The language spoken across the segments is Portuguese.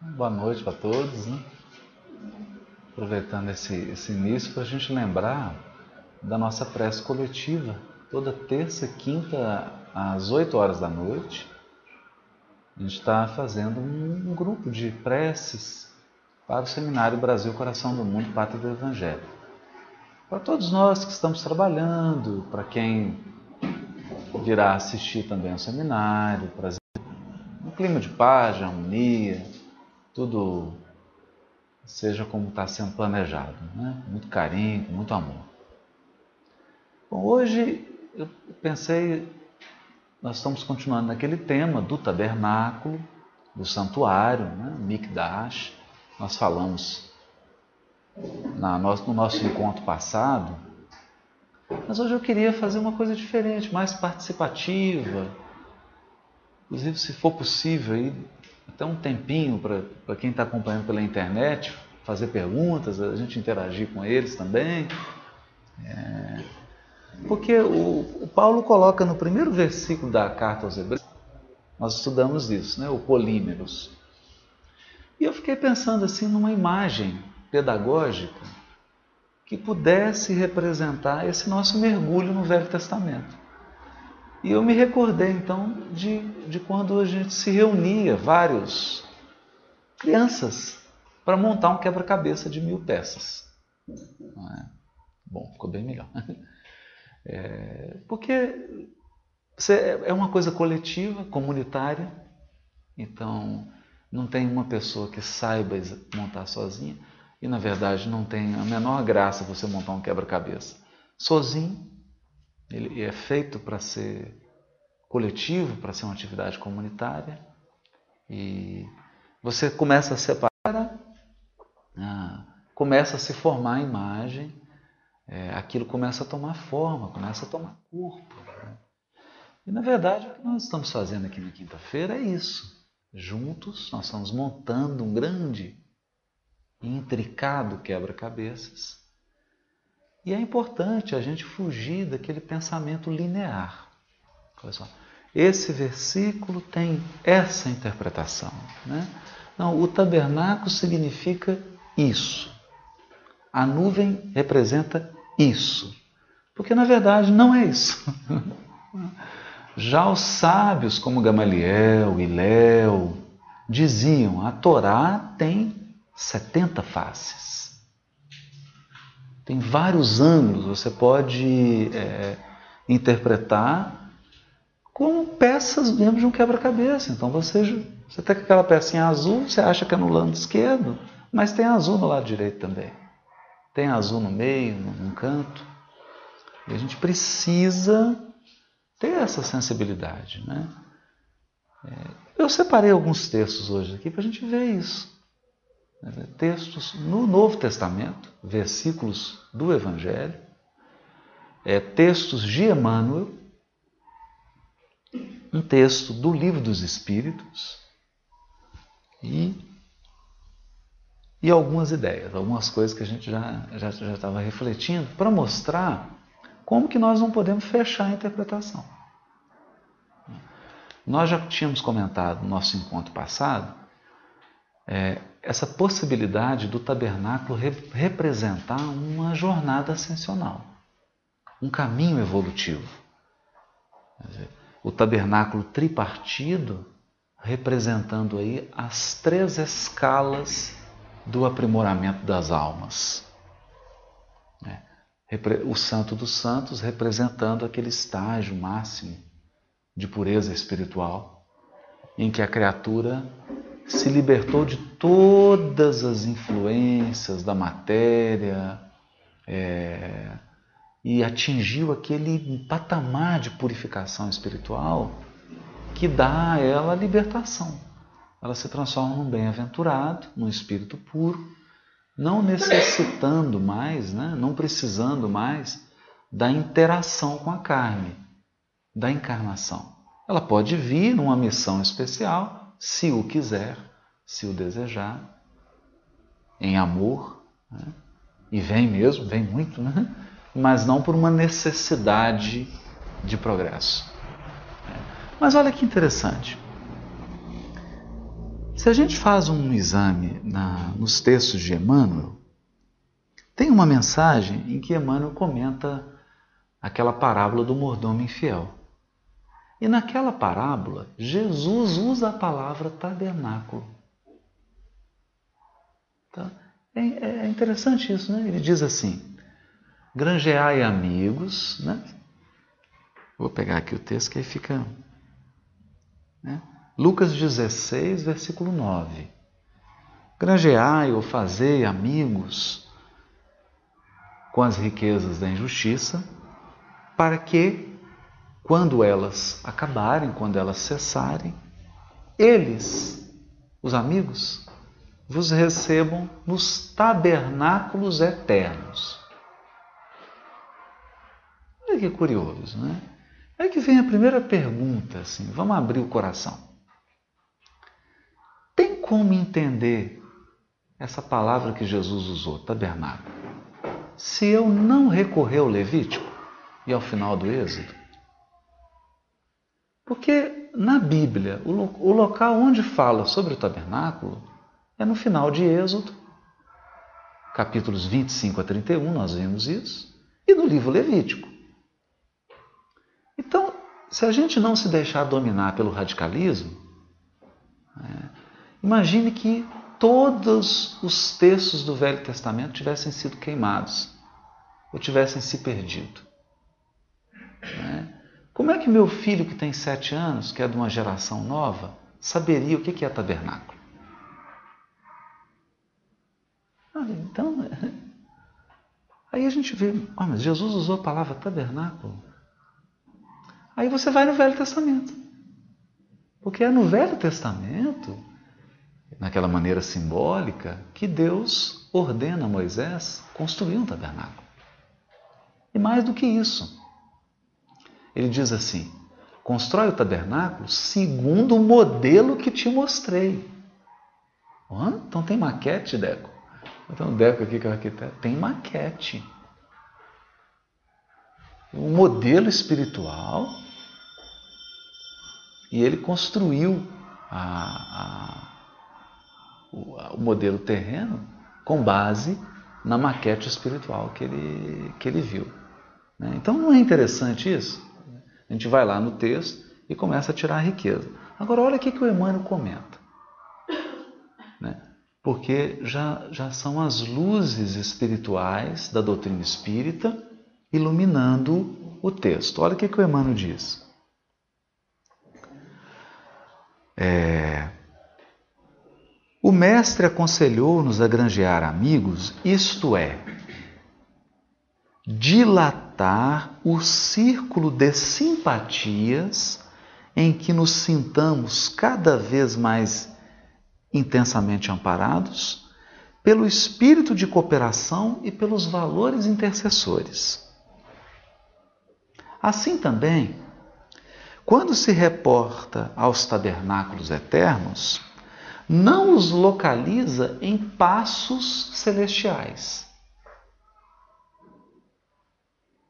Boa noite para todos. Né? Aproveitando esse, esse início para a gente lembrar da nossa prece coletiva, toda terça e quinta às 8 horas da noite. A gente está fazendo um, um, grupo de preces para o Seminário Brasil Coração do Mundo, Pátria do Evangelho. Para todos nós que estamos trabalhando, para quem virá assistir também ao seminário, para um clima de paz, de harmonia, tudo seja como está sendo planejado, né? muito carinho, com muito amor. Bom, hoje eu pensei, nós estamos continuando naquele tema do tabernáculo, do santuário, né? Mikdash. Nós falamos na, no nosso encontro passado, mas hoje eu queria fazer uma coisa diferente, mais participativa. Inclusive, se for possível, até um tempinho para quem está acompanhando pela internet, fazer perguntas, a gente interagir com eles também. É, porque o, o, Paulo coloca no primeiro versículo da carta aos Hebreus, nós estudamos isso, né, o polímeros. E eu fiquei pensando assim numa imagem pedagógica que pudesse representar esse nosso mergulho no Velho Testamento. E eu me recordei então de, de quando a gente se reunia, vários crianças, para montar um quebra-cabeça de mil peças. É? Bom, ficou bem melhor. É, porque é uma coisa coletiva, comunitária, então não tem uma pessoa que saiba montar sozinha e na verdade não tem a menor graça você montar um quebra-cabeça sozinho ele é feito para ser coletivo, para ser uma atividade comunitária. E você começa a separar, ah, começa a se formar a imagem, é, aquilo começa a tomar forma, começa a tomar corpo. Né? E na verdade o que nós estamos fazendo aqui na quinta-feira é isso. Juntos nós estamos montando um grande e intricado quebra-cabeças e é importante a gente fugir daquele pensamento linear. Olha só, esse versículo tem essa interpretação. Né? Não, o tabernáculo significa isso. A nuvem representa isso. Porque na verdade não é isso. Já os sábios como Gamaliel e Léo diziam: a Torá tem 70 faces. Tem vários ângulos, você pode é, interpretar como peças mesmo de um quebra-cabeça. Então você, você tem aquela pecinha azul, você acha que é no lado esquerdo, mas tem azul no lado direito também. Tem azul no meio, num canto. E a gente precisa ter essa sensibilidade. Né? É, eu separei alguns textos hoje aqui para a gente ver isso textos no Novo Testamento, versículos do Evangelho, é, textos de Emmanuel, um texto do Livro dos Espíritos e, e algumas ideias, algumas coisas que a gente já já estava refletindo para mostrar como que nós não podemos fechar a interpretação. Nós já tínhamos comentado no nosso encontro passado é, essa possibilidade do tabernáculo re representar uma jornada ascensional, um caminho evolutivo. Dizer, o tabernáculo tripartido representando aí as três escalas do aprimoramento das almas. É, o Santo dos Santos representando aquele estágio máximo de pureza espiritual, em que a criatura se libertou de todas as influências da matéria é, e atingiu aquele patamar de purificação espiritual que dá a ela a libertação. Ela se transforma num bem-aventurado, num espírito puro, não necessitando mais, né, não precisando mais da interação com a carne, da encarnação. Ela pode vir numa missão especial se o quiser, se o desejar, em amor, né? e vem mesmo, vem muito, né? mas não por uma necessidade de progresso. Mas olha que interessante. Se a gente faz um exame na, nos textos de Emmanuel, tem uma mensagem em que Emmanuel comenta aquela parábola do mordomo infiel. E naquela parábola, Jesus usa a palavra tabernáculo. Tá? É, é, interessante isso, né? Ele diz assim: granjeai amigos, né? Vou pegar aqui o texto que aí fica. Né? Lucas 16, versículo 9. Granjeai ou fazei amigos com as riquezas da injustiça, para que, quando elas acabarem, quando elas cessarem, eles, os amigos, vos recebam nos tabernáculos eternos. Olha que curioso, né? É que vem a primeira pergunta, assim, vamos abrir o coração. Tem como entender essa palavra que Jesus usou, tabernáculo? se eu não recorrer ao Levítico e ao final do Êxodo? Porque na Bíblia, o, local onde fala sobre o tabernáculo é no final de Êxodo, capítulos 25 a 31, nós vimos isso, e no livro Levítico. Então, se a gente não se deixar dominar pelo radicalismo, é, imagine que todos os textos do Velho Testamento tivessem sido queimados ou tivessem se perdido. Né? Como é que meu filho, que tem sete anos, que é de uma geração nova, saberia o que é tabernáculo? então, aí a gente vê, ah, mas Jesus usou a palavra tabernáculo. Aí você vai no Velho Testamento. Porque é no Velho Testamento naquela maneira simbólica, que Deus ordena a Moisés construir um tabernáculo. E mais do que isso, ele diz assim: constrói o tabernáculo segundo o modelo que te mostrei. Então tem maquete, Deco? Então, Deco aqui que é o arquiteto, tem maquete. Um modelo espiritual. E ele construiu a, a o, o modelo terreno com base na maquete espiritual que ele, que ele viu. Né? Então não é interessante isso? A gente vai lá no texto e começa a tirar a riqueza. Agora olha o que, que o Emmanuel comenta. Né? Porque já, já são as luzes espirituais da doutrina espírita iluminando o texto. Olha o que, que o Emmanuel diz. É, o Mestre aconselhou-nos a granjear amigos, isto é, dilatar o círculo de simpatias em que nos sintamos cada vez mais intensamente amparados pelo espírito de cooperação e pelos valores intercessores. Assim também, quando se reporta aos tabernáculos eternos, não os localiza em passos celestiais.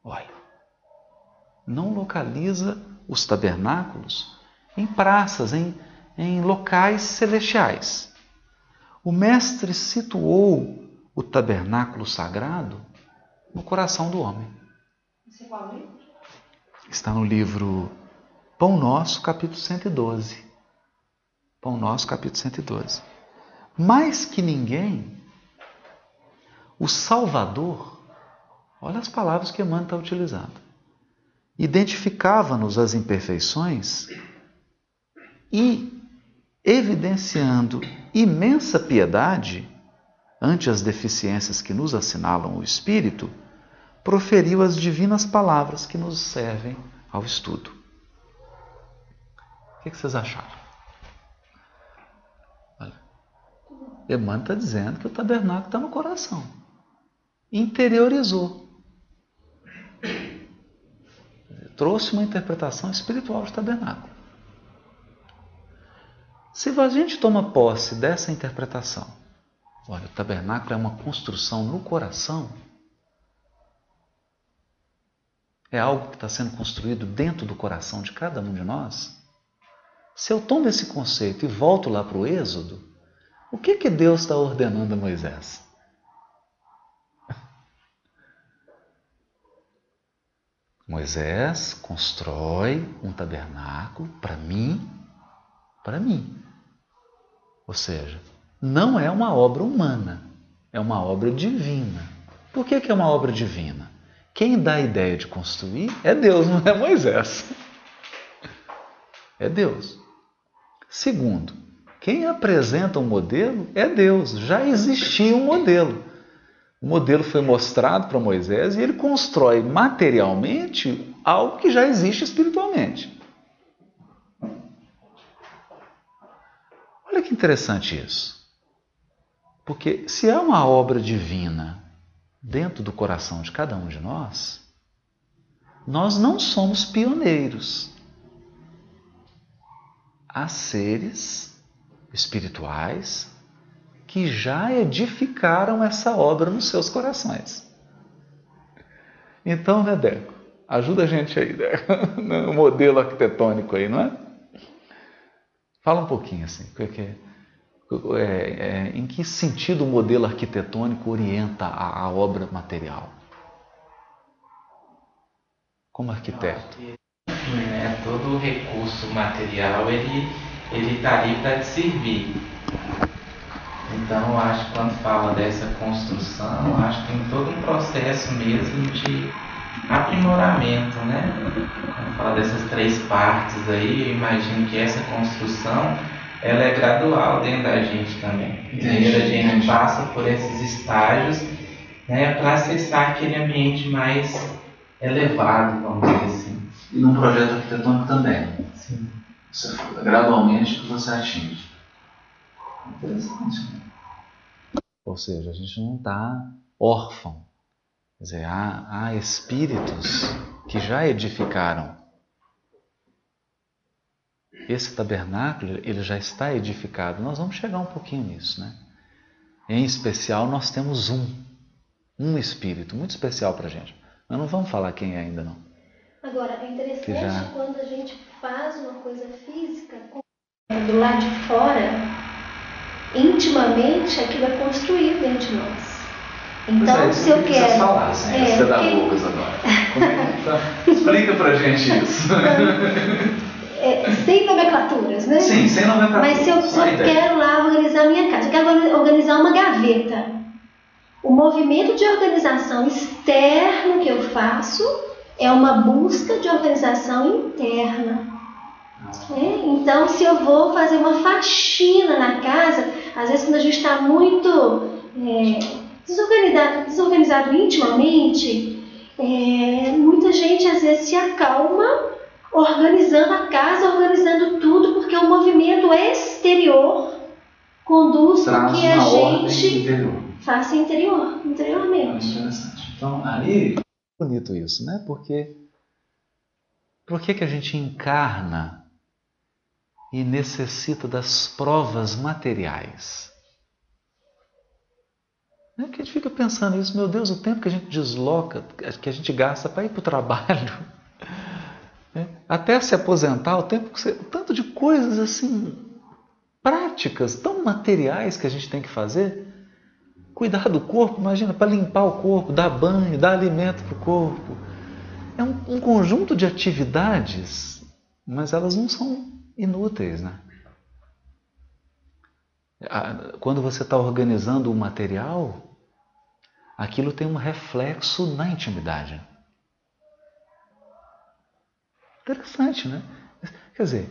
Olha, não localiza os tabernáculos em praças, em, em locais celestiais. O Mestre situou o tabernáculo sagrado no coração do homem. Está no livro Pão Nosso, capítulo 112. Pão Nosso, capítulo 112. Mais que ninguém, o Salvador, olha as palavras que Emmanuel está utilizando, identificava-nos as imperfeições e, evidenciando imensa piedade ante as deficiências que nos assinalam o Espírito, proferiu as divinas palavras que nos servem ao estudo. O que vocês acharam? Emmanuel está dizendo que o tabernáculo está no coração. Interiorizou. Trouxe uma interpretação espiritual de tabernáculo. Se a gente toma posse dessa interpretação, olha, o tabernáculo é uma construção no coração, é algo que está sendo construído dentro do coração de cada um de nós, Se eu tomo esse conceito e volto lá para o Êxodo, o que, que Deus está ordenando a Moisés? Moisés constrói um tabernáculo para mim, para mim. Ou seja, não é uma obra humana, é uma obra divina. Por que, que é uma obra divina? Quem dá a ideia de construir é Deus, não é Moisés. É Deus. Segundo, quem apresenta o um modelo é Deus. Já existia um modelo. O modelo foi mostrado para Moisés e ele constrói materialmente algo que já existe espiritualmente. Olha que interessante isso. Porque se é uma obra divina dentro do coração de cada um de nós, nós não somos pioneiros. Há seres espirituais que já edificaram essa obra nos seus corações. Então, né, Deco? Ajuda a gente aí, Deco, no modelo arquitetônico aí, não é? Fala um pouquinho assim, porque, é, é, em que sentido o modelo arquitetônico orienta a, a obra material? Como arquiteto? Né, todo recurso material ele ele está ali para te servir. Então, eu acho que quando fala dessa construção, acho que tem todo um processo mesmo de aprimoramento, né? Quando fala dessas três partes aí, eu imagino que essa construção ela é gradual dentro da gente também. Primeiro a gente passa por esses estágios né, para acessar aquele ambiente mais elevado, vamos dizer assim. E num projeto arquitetônico também. Sim. Você, gradualmente você atinge. Interessante. Né? Ou seja, a gente não está órfão. Quer dizer, há, há espíritos que já edificaram. Esse tabernáculo, ele já está edificado. Nós vamos chegar um pouquinho nisso, né? Em especial, nós temos um, um espírito muito especial para a gente. Mas não vamos falar quem é ainda não. Agora, é interessante já... quando a gente faz uma coisa física do lado de fora, intimamente aquilo é construído dentro de nós. Então, é, se eu quero. Falar, assim, é, pedagogas agora. Como é que tá? Explica pra gente isso. É, sem nomenclaturas, né? Sim, sem nomenclaturas. Mas se eu, se eu quero lá organizar a minha casa, eu quero organizar uma gaveta. O movimento de organização externo que eu faço é uma busca de organização interna. É, então, se eu vou fazer uma faxina na casa, às vezes quando a gente está muito é, desorganizado, desorganizado intimamente, é, muita gente às vezes se acalma organizando a casa, organizando tudo, porque o movimento exterior conduz para que a gente interior. faça interior, interiormente. interessante. Então, aí bonito isso, né? Porque por que, que a gente encarna e necessita das provas materiais? É que a gente fica pensando isso, meu Deus, o tempo que a gente desloca, que a gente gasta para ir para o trabalho, né? até se aposentar, o tempo que você, o tanto de coisas assim práticas, tão materiais que a gente tem que fazer. Cuidar do corpo, imagina, para limpar o corpo, dar banho, dar alimento para o corpo. É um, um conjunto de atividades, mas elas não são inúteis, né? Quando você está organizando o material, aquilo tem um reflexo na intimidade. Interessante, né? Quer dizer,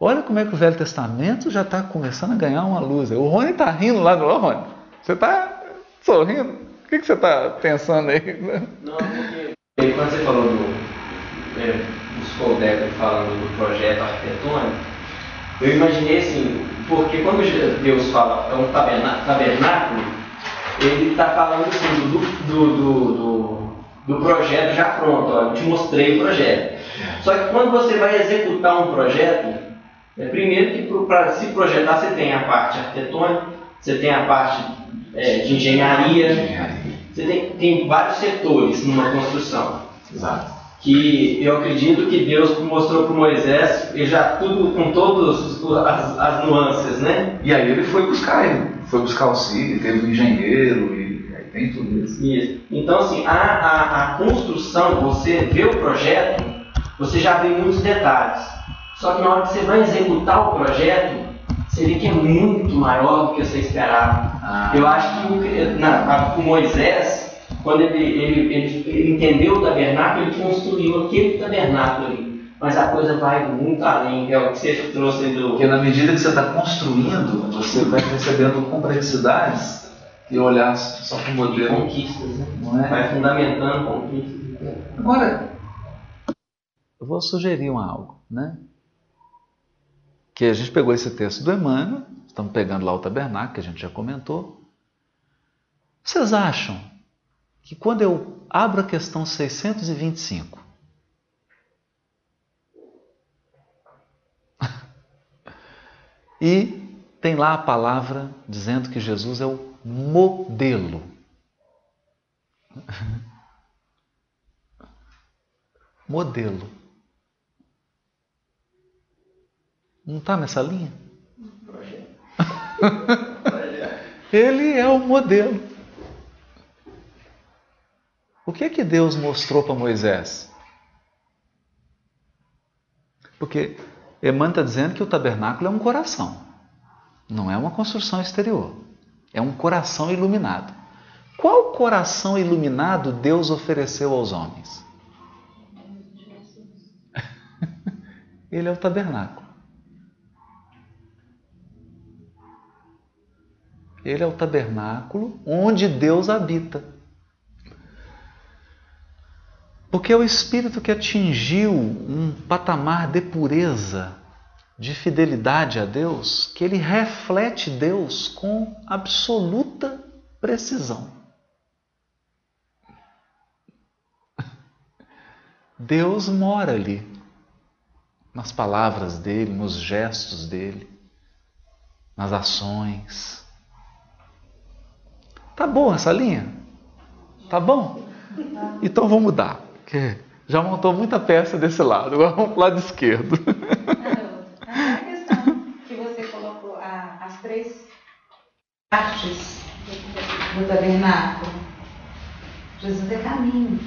olha como é que o Velho Testamento já está começando a ganhar uma luz. O Rony está rindo lá do Rony. Você está sorrindo? O que, que você está pensando aí? Não, porque quando você falou do, é, dos Coldeco falando do projeto arquitetônico, eu imaginei assim, porque quando Deus fala é um tabernáculo, ele está falando assim do, do, do, do, do projeto já pronto, ó, eu te mostrei o projeto. Só que quando você vai executar um projeto, é, primeiro que para se projetar você tem a parte arquitetônica, você tem a parte é, de engenharia. Você tem, tem vários setores numa construção. Exato. Que eu acredito que Deus mostrou para Moisés, e já tudo com todas as, as, nuances, né? E aí ele foi buscar, ele foi buscar o auxílio, teve um engenheiro, e aí tem tudo isso. isso. Então, assim, a, a, a construção, você vê o projeto, você já vê muitos detalhes. Só que na hora que você vai executar o projeto, você vê que é muito maior do que você esperava. Ah. Eu acho que o, na, o Moisés, quando ele, ele, ele, ele entendeu o tabernáculo, ele construiu aquele tabernáculo ali. Mas a coisa vai muito além, é o que você trouxe do. Porque na medida que você está construindo, você vai recebendo complexidades e olhar só para o modelo. Conquistas, né? Não é? Vai fundamentando conquistas. Agora, eu vou sugerir um algo, né? Que a gente pegou esse texto do Emmanuel, estamos pegando lá o tabernáculo, que a gente já comentou. Vocês acham que quando eu abro a questão 625, e tem lá a palavra dizendo que Jesus é o modelo. modelo. Não está nessa linha? Ele é o modelo. O que é que Deus mostrou para Moisés? Porque Emmanuel está dizendo que o tabernáculo é um coração, não é uma construção exterior, é um coração iluminado. Qual coração iluminado Deus ofereceu aos homens? Ele é o tabernáculo. Ele é o tabernáculo onde Deus habita. Porque é o espírito que atingiu um patamar de pureza, de fidelidade a Deus, que ele reflete Deus com absoluta precisão. Deus mora ali, nas palavras dele, nos gestos dele, nas ações. Tá bom essa linha? Tá bom? Então vamos mudar. Que já montou muita peça desse lado, agora vamos para o lado esquerdo. A questão que você colocou, as três partes do tabernáculo. Jesus é caminho.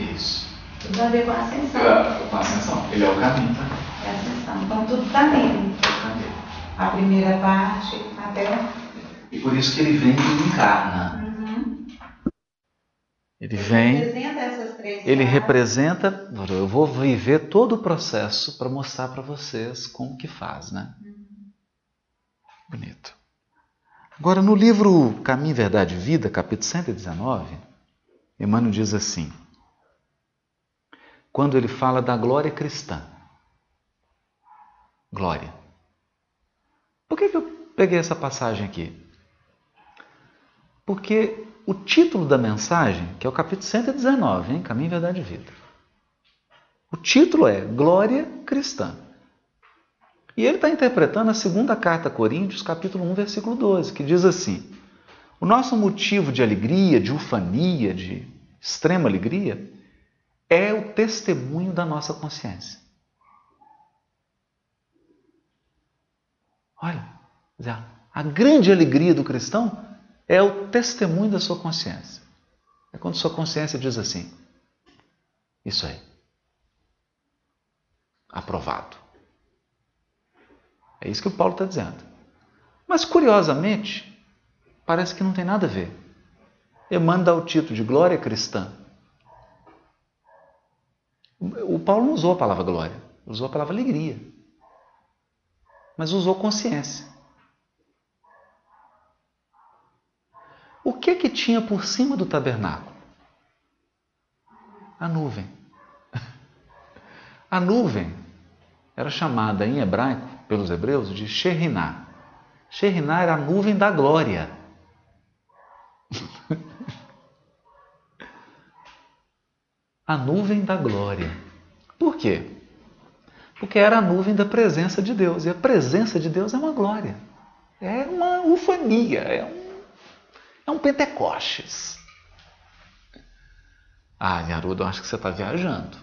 Isso. Tudo a ver com a ascensão. É, com a ascensão. Ele é o caminho, tá? É a ascensão. Então tudo está nele. A primeira parte até. E por isso que ele vem e encarna. Ele vem, ele representa, eu vou viver todo o processo para mostrar para vocês como que faz, né? Bonito. Agora, no livro Caminho, Verdade e Vida, capítulo 119, Emmanuel diz assim, quando ele fala da glória cristã. Glória. Por que, que eu peguei essa passagem aqui? Porque o título da mensagem, que é o capítulo 119, hein? Caminho, Verdade e Vida. O título é Glória Cristã. E ele está interpretando a segunda carta a Coríntios, capítulo 1, versículo 12, que diz assim: O nosso motivo de alegria, de ufania, de extrema alegria, é o testemunho da nossa consciência. Olha, a grande alegria do cristão é o testemunho da sua consciência. É quando sua consciência diz assim: Isso aí. Aprovado. É isso que o Paulo está dizendo. Mas, curiosamente, parece que não tem nada a ver. Emmanuel dá o título de glória cristã. O Paulo não usou a palavra glória, usou a palavra alegria. Mas usou consciência. O que que tinha por cima do tabernáculo? A nuvem. A nuvem era chamada em hebraico pelos hebreus de Sheriná. Sheriná era a nuvem da glória. a nuvem da glória. Por quê? Porque era a nuvem da presença de Deus. E a presença de Deus é uma glória. É uma ufania, é um é um Pentecostes. Ah, Garuda, eu acho que você está viajando.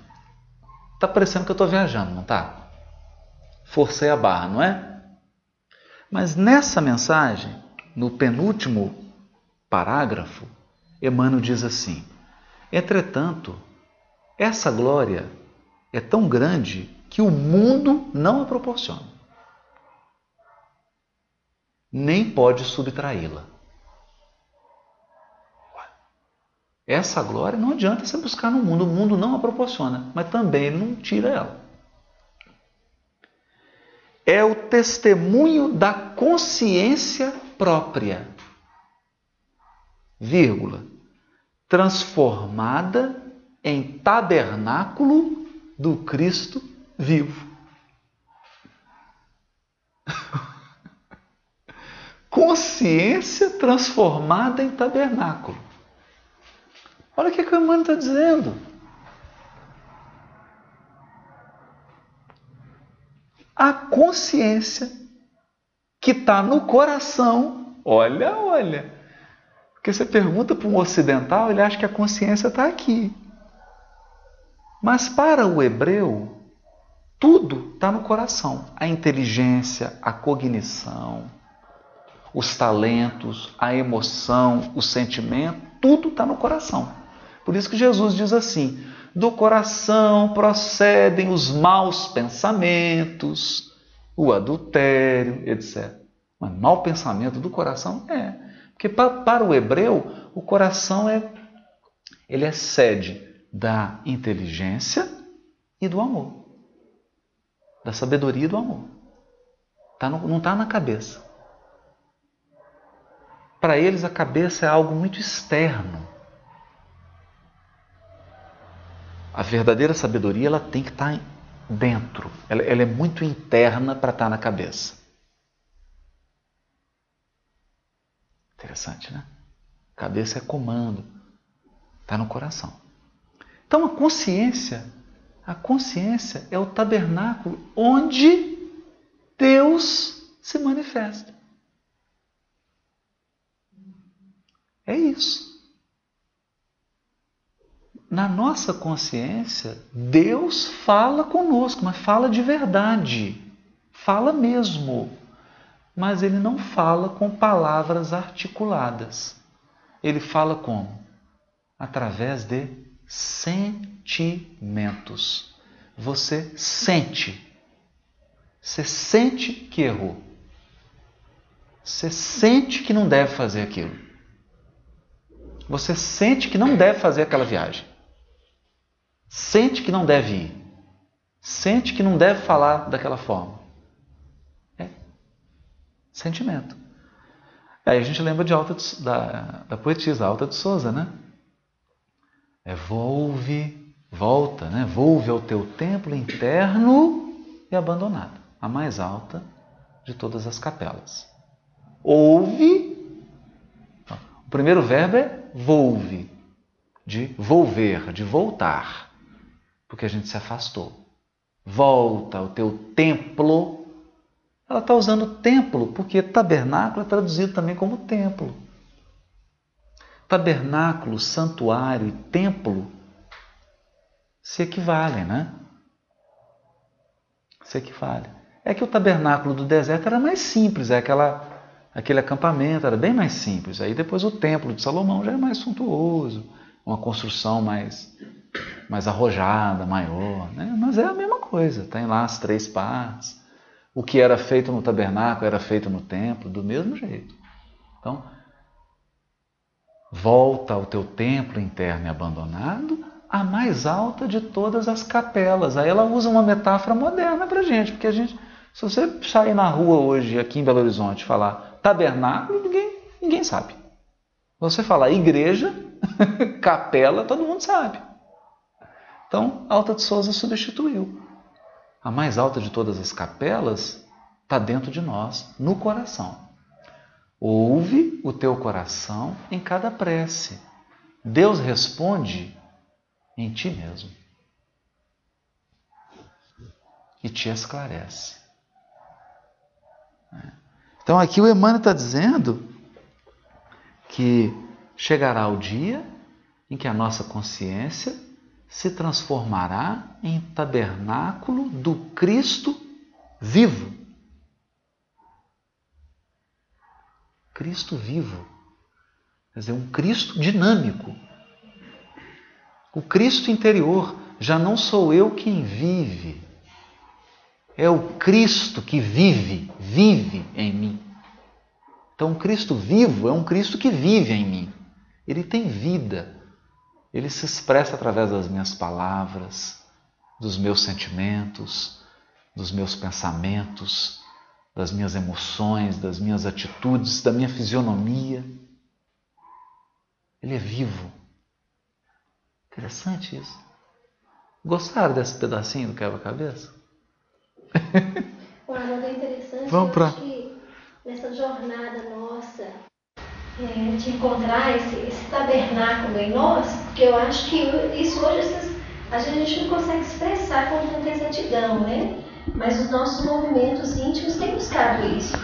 Está parecendo que eu estou viajando, não está? Forcei a barra, não é? Mas nessa mensagem, no penúltimo parágrafo, Emmanuel diz assim: Entretanto, essa glória é tão grande que o mundo não a proporciona, nem pode subtraí-la. Essa glória não adianta você buscar no mundo, o mundo não a proporciona, mas também não tira ela. É o testemunho da consciência própria, vírgula, transformada em tabernáculo do Cristo vivo. Consciência transformada em tabernáculo. Olha o que, o Emmanuel está dizendo. A consciência que está no coração, olha, olha. Porque você pergunta para um ocidental, ele acha que a consciência está aqui. Mas para o hebreu, tudo está no coração: a inteligência, a cognição, os talentos, a emoção, o sentimento, tudo está no coração. Por isso que Jesus diz assim: do coração procedem os maus pensamentos, o adultério, etc. Mas mau pensamento do coração é. Porque para o hebreu, o coração é ele é sede da inteligência e do amor. Da sabedoria e do amor. Tá no, não está na cabeça. Para eles, a cabeça é algo muito externo. A verdadeira sabedoria ela tem que estar dentro, ela, ela é muito interna para estar na cabeça. Interessante, né? Cabeça é comando, está no coração. Então a consciência, a consciência é o tabernáculo onde Deus se manifesta. É isso na nossa consciência, Deus fala conosco, mas fala de verdade, fala mesmo. Mas ele não fala com palavras articuladas. Ele fala como? Através de sentimentos. Você sente. Você sente que errou. Você sente que não deve fazer aquilo. Você sente que não deve fazer aquela viagem. Sente que não deve ir. Sente que não deve falar daquela forma. É sentimento. Aí a gente lembra de Alta de, da, da poetisa Alta de Souza, né? É volve, volta, né? Volve ao teu templo interno e abandonado, a mais alta de todas as capelas. Ouve. O primeiro verbo é volve, de volver, de voltar porque a gente se afastou. Volta ao teu templo. Ela está usando templo, porque tabernáculo é traduzido também como templo. Tabernáculo, santuário e templo se equivalem, né? Se equivalem. É que o tabernáculo do deserto era mais simples, é aquela, aquele acampamento era bem mais simples. Aí depois o templo de Salomão já é mais suntuoso, uma construção mais mais arrojada, maior, né? mas é a mesma coisa, tem lá as três partes. O que era feito no tabernáculo era feito no templo, do mesmo jeito. Então, volta ao teu templo interno e abandonado, a mais alta de todas as capelas. Aí ela usa uma metáfora moderna para gente, porque a gente, se você sair na rua hoje, aqui em Belo Horizonte, falar tabernáculo, ninguém, ninguém sabe. Você falar igreja, capela, todo mundo sabe. Então, Alta de Souza substituiu. A mais alta de todas as capelas está dentro de nós, no coração. Ouve o teu coração em cada prece. Deus responde em ti mesmo e te esclarece. Então aqui o Emmanuel está dizendo que chegará o dia em que a nossa consciência se transformará em tabernáculo do Cristo vivo. Cristo vivo. Quer dizer, um Cristo dinâmico. O Cristo interior. Já não sou eu quem vive. É o Cristo que vive, vive em mim. Então, o Cristo vivo é um Cristo que vive em mim. Ele tem vida. Ele se expressa através das minhas palavras, dos meus sentimentos, dos meus pensamentos, das minhas emoções, das minhas atitudes, da minha fisionomia. Ele é vivo. Interessante isso. Gostaram desse pedacinho do quebra-cabeça? O Arnaldo é interessante. Vamos pra... nessa jornada nossa é, de encontrar esse, esse, tabernáculo em nós, porque eu acho que isso hoje a gente não consegue expressar com tanta exatidão, né? Mas os nossos movimentos íntimos têm buscado isso.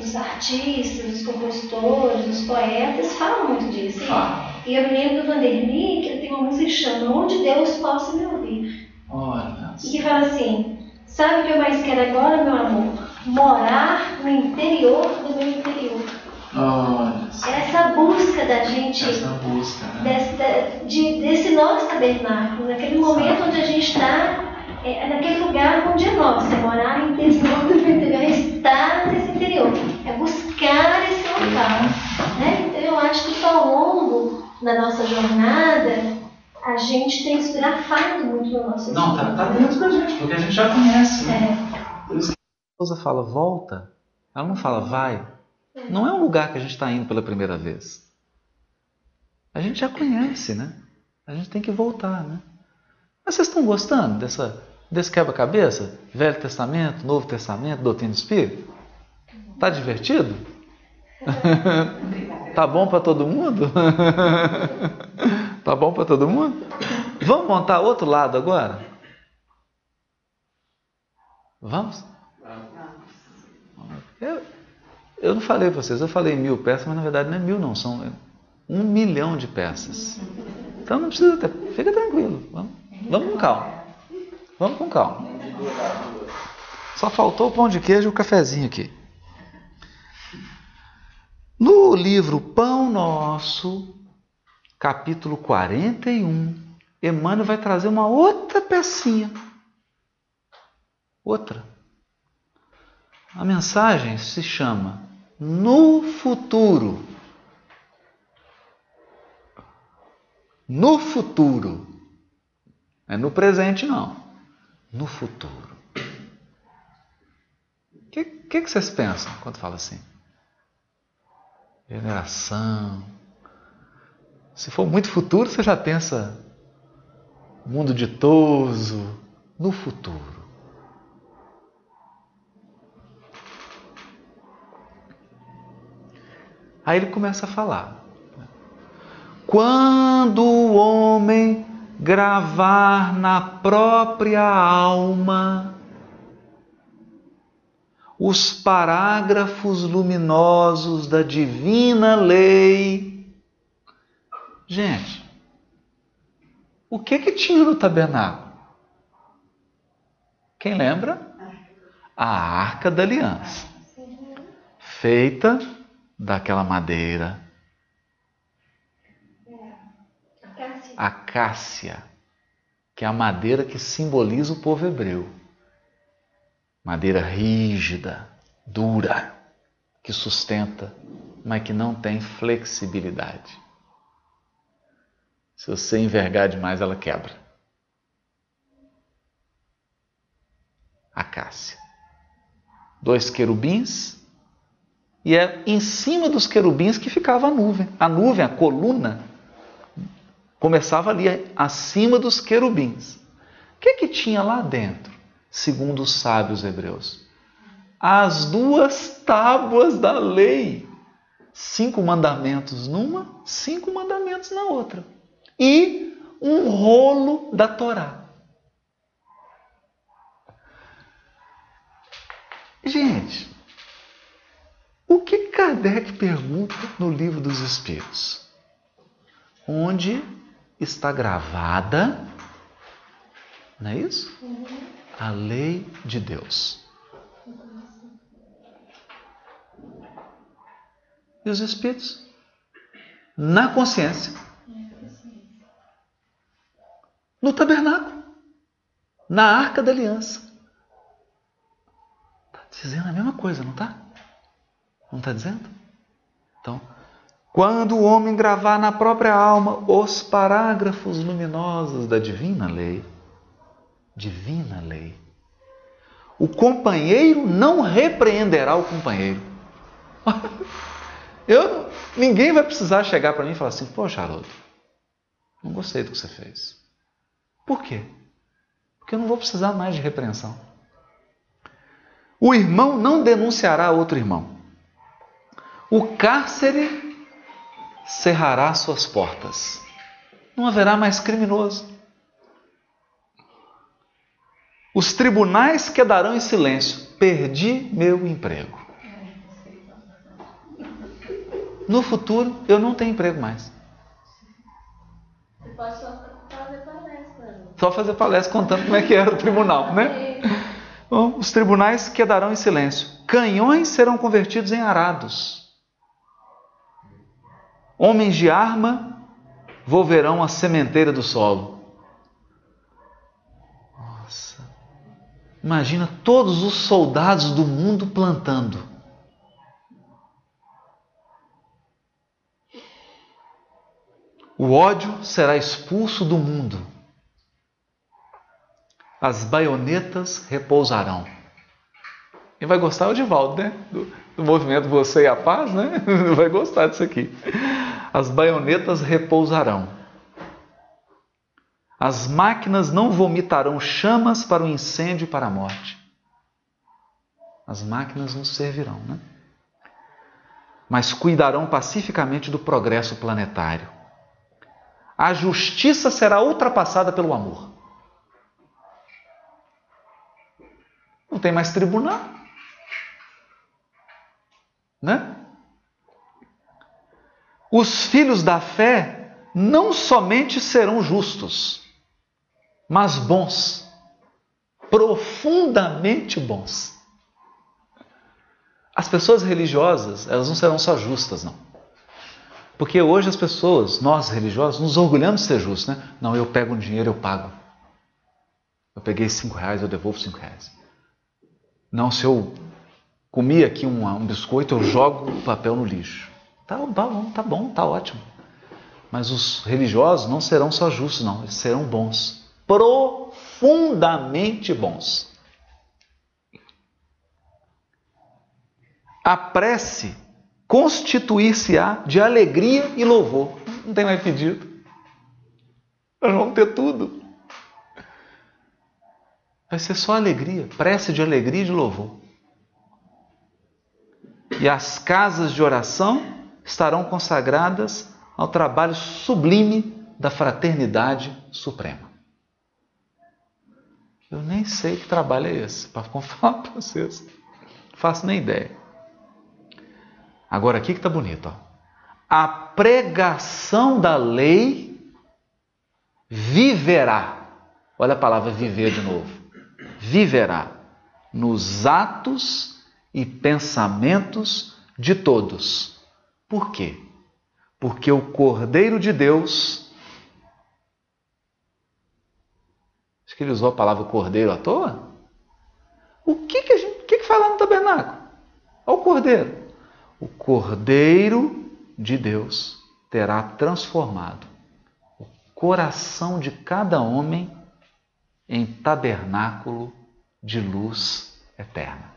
Os artistas, os compositores, os poetas falam muito disso. Ah. E eu me lembro do Vanderly, que ele tem uma música que chama Onde Deus Possa Me Ouvir. Olha. E que fala assim: Sabe o que eu mais quero agora, meu amor? Morar no interior do meu interior. Olha. Essa busca da gente. Essa busca, né? Desse, de, desse nosso tabernáculo, naquele momento onde a gente está é, é, naquele lugar onde é nosso, é morar no interior do interior, é estar nesse interior, é buscar esse local. Né? Então eu acho que ao longo da nossa jornada, a gente tem se grafado muito no nosso Não, tá, tá dentro da gente, porque a gente já conhece. Né? É. Isso a esposa fala, volta. Ela não fala, vai. Não é um lugar que a gente está indo pela primeira vez. A gente já conhece, né? A gente tem que voltar, né? Mas vocês estão gostando dessa desse quebra-cabeça? Velho Testamento, Novo Testamento, Doutrina do Espírito? Tá divertido? tá bom para todo mundo? tá bom para todo mundo? Vamos montar outro lado agora? Vamos? Eu, eu não falei para vocês, eu falei mil peças, mas na verdade não é mil, não, são um milhão de peças. Então não precisa ter, fica tranquilo, vamos, vamos com calma. Vamos com calma. Só faltou o pão de queijo e o cafezinho aqui. No livro Pão Nosso, capítulo 41, Emmanuel vai trazer uma outra pecinha. Outra. A mensagem se chama No Futuro. No futuro. É no presente, não no futuro. O que, que, que vocês pensam quando fala assim? Veneração. Se for muito futuro, você já pensa mundo ditoso, no futuro. Aí ele começa a falar. Quando o homem gravar na própria alma os parágrafos luminosos da divina lei. Gente, o que que tinha no tabernáculo? Quem lembra? A arca da aliança, feita daquela madeira acácia, que é a madeira que simboliza o povo hebreu. Madeira rígida, dura, que sustenta, mas que não tem flexibilidade. Se você envergar demais, ela quebra. Acácia. Dois querubins, e é em cima dos querubins que ficava a nuvem. A nuvem, a coluna, começava ali acima dos querubins. O que, que tinha lá dentro, segundo os sábios hebreus? As duas tábuas da lei. Cinco mandamentos numa, cinco mandamentos na outra. E um rolo da Torá. Gente, o que Kardec pergunta no livro dos Espíritos? onde está gravada, não é isso? A lei de Deus. E os espíritos? Na consciência. No tabernáculo. Na arca da aliança. Está dizendo a mesma coisa, não está? Não está dizendo? Então, quando o homem gravar na própria alma os parágrafos luminosos da divina lei, divina lei, o companheiro não repreenderá o companheiro. Eu, ninguém vai precisar chegar para mim e falar assim: Poxa, Haroldo, não gostei do que você fez. Por quê? Porque eu não vou precisar mais de repreensão. O irmão não denunciará outro irmão. O cárcere cerrará suas portas. Não haverá mais criminoso. Os tribunais quedarão em silêncio. Perdi meu emprego. No futuro, eu não tenho emprego mais. Você pode só fazer palestra. Só fazer palestra contando como é que era o tribunal, né? Bom, os tribunais quedarão em silêncio. Canhões serão convertidos em arados. Homens de arma volverão à sementeira do solo. Nossa. Imagina todos os soldados do mundo plantando. O ódio será expulso do mundo. As baionetas repousarão. E vai gostar o Divaldo, né? Do, do, movimento Você e a Paz, né? Vai gostar disso aqui. As baionetas repousarão. As máquinas não vomitarão chamas para o incêndio e para a morte. As máquinas nos servirão, né? Mas cuidarão pacificamente do progresso planetário a justiça será ultrapassada pelo amor. Não tem mais tribunal. Né? Os filhos da fé não somente serão justos, mas bons, profundamente bons. As pessoas religiosas, elas não serão só justas, não. Porque hoje as pessoas, nós religiosos, nos orgulhamos de ser justos, né? Não, eu pego um dinheiro, eu pago. Eu peguei cinco reais, eu devolvo cinco reais. Não, se eu comi aqui um, um biscoito, eu jogo o papel no lixo. Tá, tá bom, tá bom, tá ótimo. Mas os religiosos não serão só justos, não, eles serão bons. Profundamente bons. A prece constituir-se-á de alegria e louvor. Não tem mais pedido. Nós vamos ter tudo. Vai ser só alegria, prece de alegria e de louvor. E as casas de oração estarão consagradas ao trabalho sublime da fraternidade suprema. Eu nem sei que trabalho é esse, para falar para vocês. Não faço nem ideia. Agora aqui que está bonito. Ó. A pregação da lei viverá. Olha a palavra viver de novo. Viverá nos atos e pensamentos de todos. Por quê? Porque o Cordeiro de Deus. Acho que ele usou a palavra cordeiro à toa. O que, que a gente. O que, que fala no tabernáculo? Olha o cordeiro o Cordeiro de Deus terá transformado o coração de cada homem em tabernáculo de luz eterna.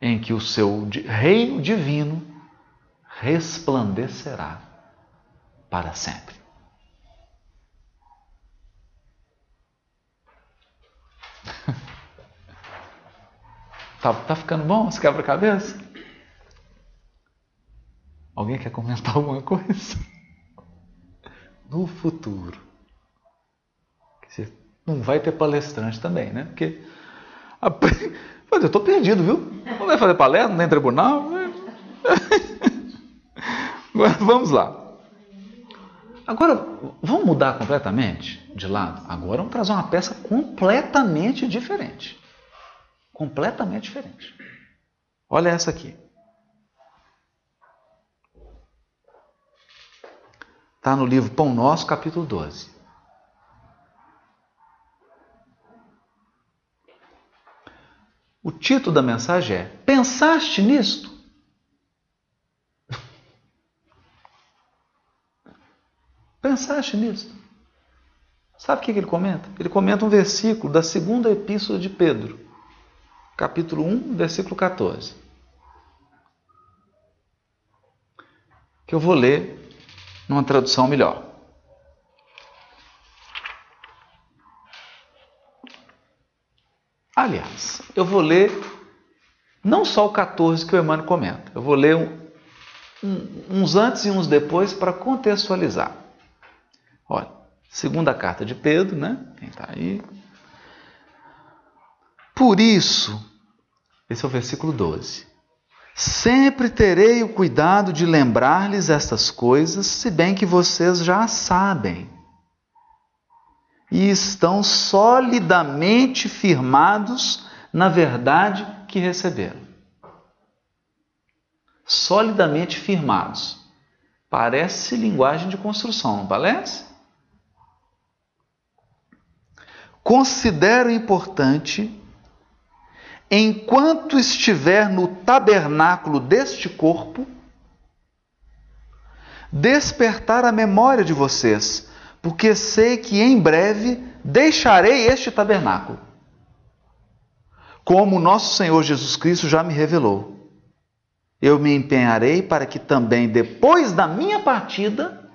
Em que o seu reino divino resplandecerá para sempre. Tá, tá ficando bom esse quebra-cabeça? Alguém quer comentar alguma coisa? No futuro. Não vai ter palestrante também, né? Porque. Eu estou perdido, viu? Não vai fazer palestra, nem tribunal. Vamos lá. Agora, vamos mudar completamente de lado? Agora vamos trazer uma peça completamente diferente. Completamente diferente. Olha essa aqui. Está no livro Pão Nosso, capítulo 12. O título da mensagem é Pensaste nisto? Pensaste nisto? Sabe o que ele comenta? Ele comenta um versículo da segunda epístola de Pedro, capítulo 1, versículo 14. Que eu vou ler numa tradução melhor. Aliás, eu vou ler não só o 14 que o Emmanuel comenta, eu vou ler um, um, uns antes e uns depois para contextualizar. Olha, segunda carta de Pedro, né? Quem está aí? Por isso, esse é o versículo 12. Sempre terei o cuidado de lembrar-lhes estas coisas, se bem que vocês já sabem e estão solidamente firmados na verdade que receberam. Solidamente firmados. Parece linguagem de construção, não parece? Considero importante, enquanto estiver no tabernáculo deste corpo, despertar a memória de vocês porque sei que em breve deixarei este tabernáculo, como nosso Senhor Jesus Cristo já me revelou. Eu me empenharei para que também depois da minha partida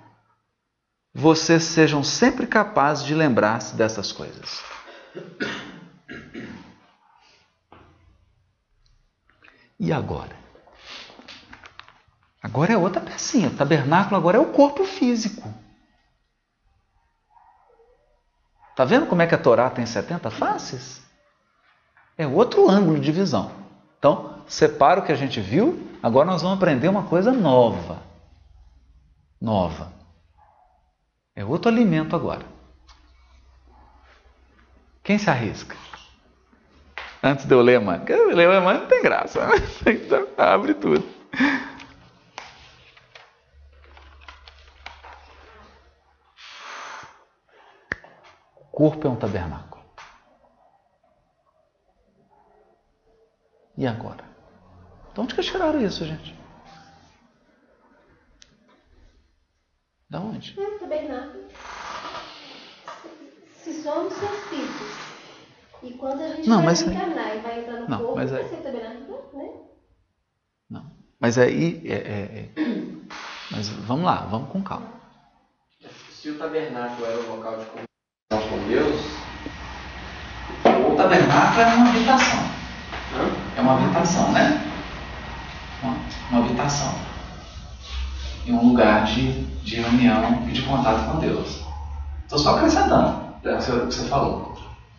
vocês sejam sempre capazes de lembrar-se dessas coisas. E agora? Agora é outra pecinha. O tabernáculo agora é o corpo físico. Está vendo como é que a Torá tem 70 faces? É outro ângulo de visão. Então, separa o que a gente viu, agora nós vamos aprender uma coisa nova. Nova. É outro alimento agora. Quem se arrisca? Antes de eu ler, mãe. Ler, mãe não tem graça. Né? Então, abre tudo. Corpo é um tabernáculo. E agora? De onde que tiraram isso, gente? Da onde? É, tabernáculo. Se somos seus filhos, e quando a gente não, vai mas encarnar aí... e vai entrar no não, corpo, mas vai aí... ser tabernáculo, né? Não. Mas aí. É, é, é... Mas vamos lá, vamos com calma. Se o tabernáculo era o local de com Deus, o tabernáculo é uma habitação. É uma habitação, né? Uma, uma habitação. E um lugar de, de reunião e de contato com Deus. Estou só acrescentando o que você falou.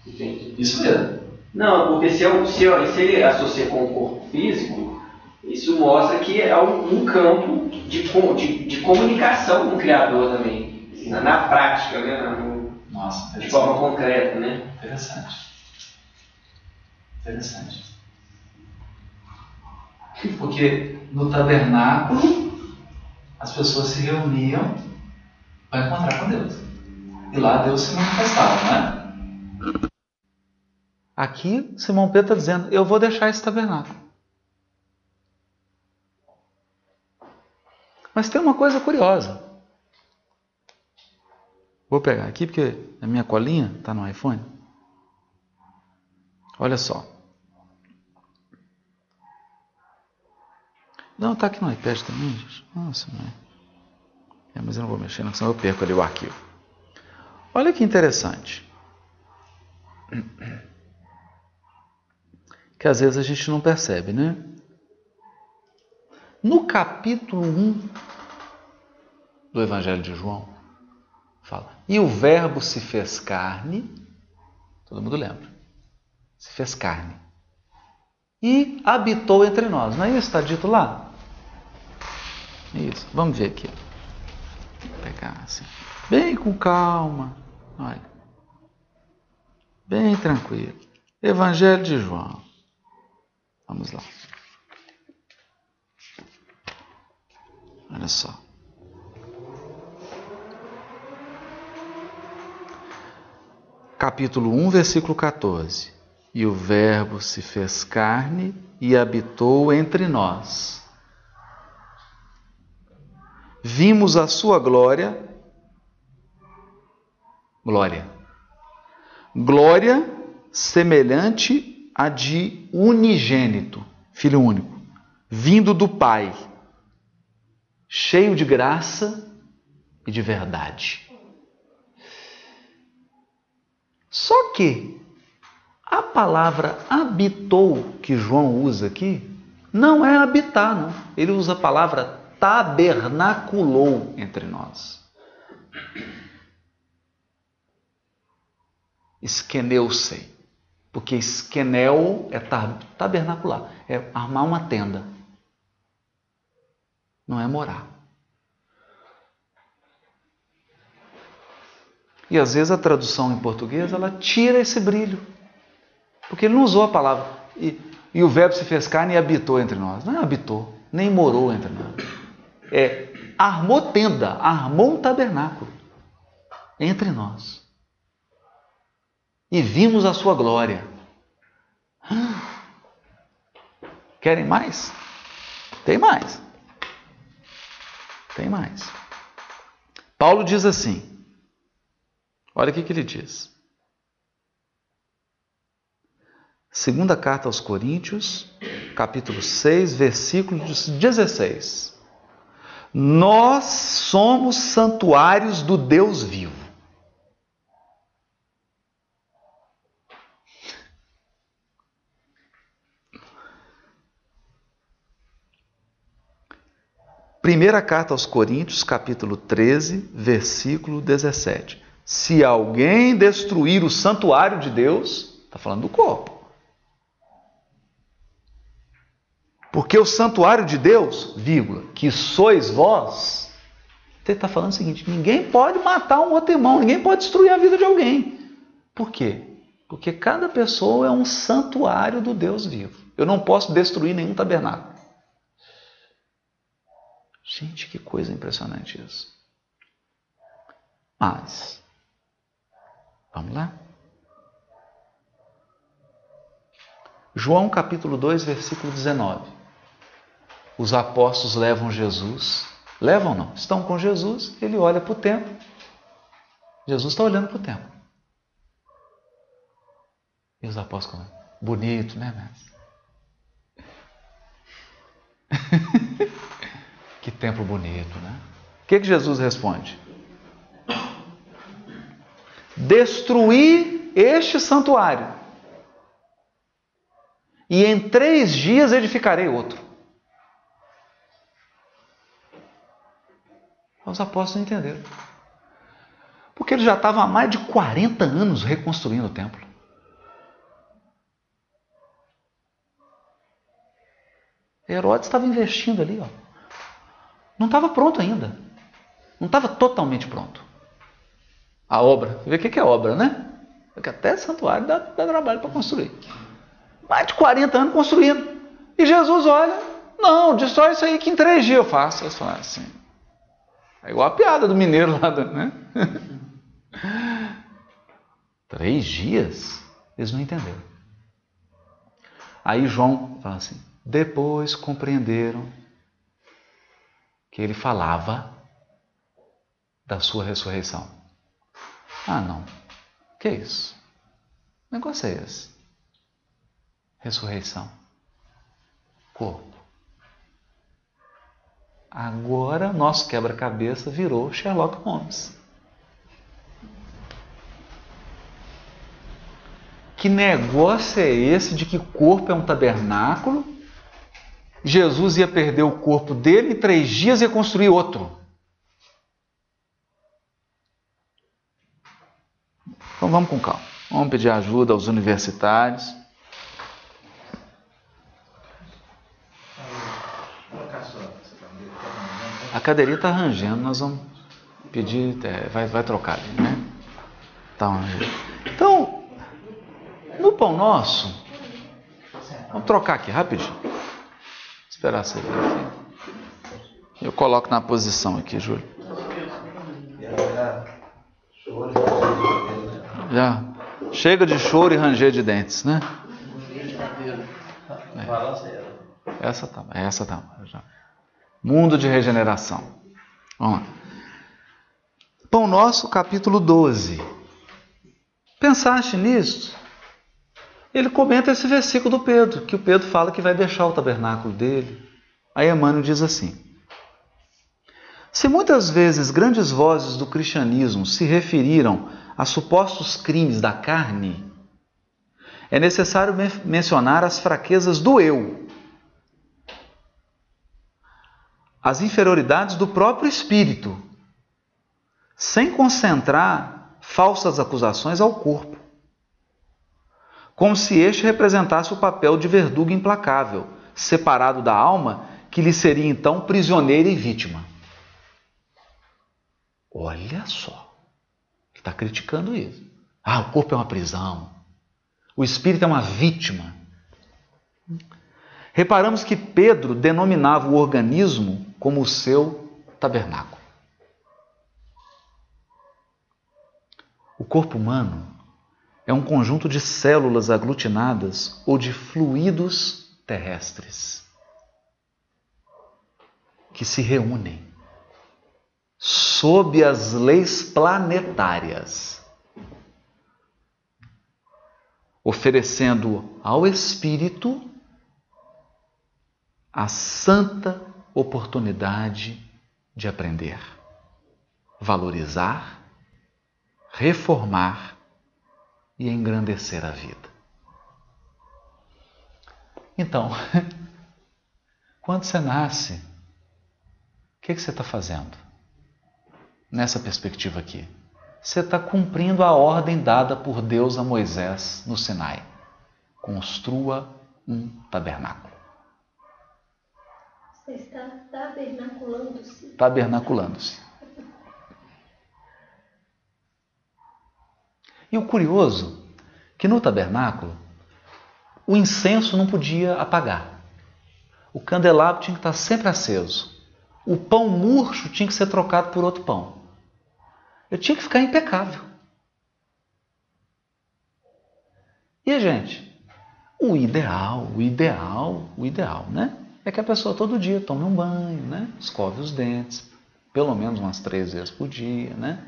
Entendi. Isso mesmo. Não, porque se, eu, se, eu, se ele associa com o corpo físico, isso mostra que é um, um campo de, de, de, comunicação com o Criador também. Na, na prática, né? Nossa, de forma concreta, né? Interessante. Interessante. Porque no tabernáculo as pessoas se reuniam para encontrar com Deus. E lá Deus se manifestava, não é? Aqui Simão Pedro está dizendo: Eu vou deixar esse tabernáculo. Mas tem uma coisa curiosa. Vou pegar aqui porque a minha colinha está no iPhone. Olha só. Não, está aqui no iPad também, gente. Nossa, não é. é. Mas eu não vou mexer, não, senão eu perco ali o arquivo. Olha que interessante. Que às vezes a gente não percebe, né? No capítulo 1 do Evangelho de João, Fala. E o Verbo se fez carne, todo mundo lembra, se fez carne, e habitou entre nós. Não é isso? Está dito lá? Isso, vamos ver aqui. Vou pegar assim. Bem com calma. Olha. Bem tranquilo. Evangelho de João. Vamos lá. Olha só. Capítulo 1, versículo 14. E o Verbo se fez carne e habitou entre nós. Vimos a sua glória. Glória. Glória semelhante a de unigênito, filho único, vindo do Pai, cheio de graça e de verdade. Só que a palavra habitou que João usa aqui não é habitar, não. Ele usa a palavra tabernaculou entre nós. Esqueneu-se. Porque esquenel é tabernacular, é armar uma tenda. Não é morar. E às vezes a tradução em português ela tira esse brilho. Porque ele não usou a palavra. E, e o verbo se fez carne e habitou entre nós. Não é habitou, nem morou entre nós. É armou tenda, armou um tabernáculo entre nós. E vimos a sua glória. Querem mais? Tem mais. Tem mais. Paulo diz assim: Olha o que, que ele diz. Segunda carta aos Coríntios, capítulo 6, versículo 16. Nós somos santuários do Deus vivo. Primeira carta aos Coríntios, capítulo 13, versículo 17. Se alguém destruir o santuário de Deus, está falando do corpo. Porque o santuário de Deus, vírgula, que sois vós, ele está falando o seguinte: ninguém pode matar um outro irmão, ninguém pode destruir a vida de alguém. Por quê? Porque cada pessoa é um santuário do Deus vivo. Eu não posso destruir nenhum tabernáculo. Gente, que coisa impressionante isso. Mas, Vamos lá? João capítulo 2, versículo 19. Os apóstolos levam Jesus, levam não, estão com Jesus, ele olha para o templo. Jesus está olhando para o templo. E os apóstolos, bonito, né, mestre? que templo bonito, né? O que, que Jesus responde? Destruir este santuário, e em três dias edificarei outro. Os apóstolos entenderam. Porque eles já estavam há mais de 40 anos reconstruindo o templo. Herodes estava investindo ali, ó. Não estava pronto ainda. Não estava totalmente pronto a obra. Vê o que é obra, né? Porque até santuário dá, dá trabalho para construir. Mais de 40 anos construindo. E Jesus olha, não, destrói isso aí que em três dias eu faço. Eles assim. É igual a piada do mineiro lá, né? três dias? Eles não entenderam. Aí João fala assim: depois compreenderam que ele falava da sua ressurreição. Ah, não. Que isso? Que negócio é esse? Ressurreição. Corpo. Agora nosso quebra-cabeça virou Sherlock Holmes. Que negócio é esse de que corpo é um tabernáculo? Jesus ia perder o corpo dele e três dias ia construir outro. Então vamos com calma. Vamos pedir ajuda aos universitários. A cadeirinha está rangendo, nós vamos pedir, é, vai, vai trocar ali, né? Tá Então, no pão nosso, vamos trocar aqui rapidinho. Esperar você vir aqui. Eu coloco na posição aqui, Júlio. Já. Chega de choro e ranger de dentes, né? É. Essa tá, essa tá. Já. Mundo de regeneração. Vamos lá. Pão Nosso, capítulo 12. Pensaste nisso? Ele comenta esse versículo do Pedro, que o Pedro fala que vai deixar o tabernáculo dele. Aí Emmanuel diz assim: Se muitas vezes grandes vozes do cristianismo se referiram a supostos crimes da carne, é necessário mencionar as fraquezas do eu as inferioridades do próprio espírito, sem concentrar falsas acusações ao corpo, como se este representasse o papel de verdugo implacável, separado da alma, que lhe seria então prisioneira e vítima. Olha só, está criticando isso. Ah, o corpo é uma prisão, o espírito é uma vítima. Reparamos que Pedro denominava o organismo como o seu tabernáculo. O corpo humano é um conjunto de células aglutinadas ou de fluidos terrestres que se reúnem sob as leis planetárias, oferecendo ao espírito a santa oportunidade de aprender, valorizar, reformar e engrandecer a vida. Então, quando você nasce, o que, que você está fazendo? Nessa perspectiva aqui. Você está cumprindo a ordem dada por Deus a Moisés no Sinai: construa um tabernáculo. Você está tabernaculando-se. Tabernaculando-se. E o curioso que no tabernáculo o incenso não podia apagar. O candelabro tinha que estar sempre aceso. O pão murcho tinha que ser trocado por outro pão. Eu tinha que ficar impecável. E a gente? O ideal, o ideal, o ideal, né? é que a pessoa todo dia tome um banho, né? escove os dentes, pelo menos umas três vezes por dia, né?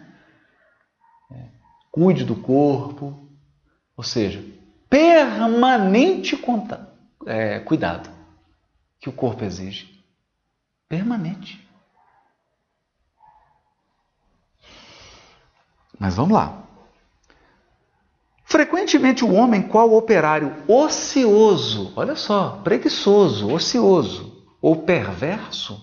É, cuide do corpo, ou seja, permanente conta, é, cuidado que o corpo exige. Permanente. Mas vamos lá. Frequentemente o homem, qual operário ocioso, olha só, preguiçoso, ocioso ou perverso,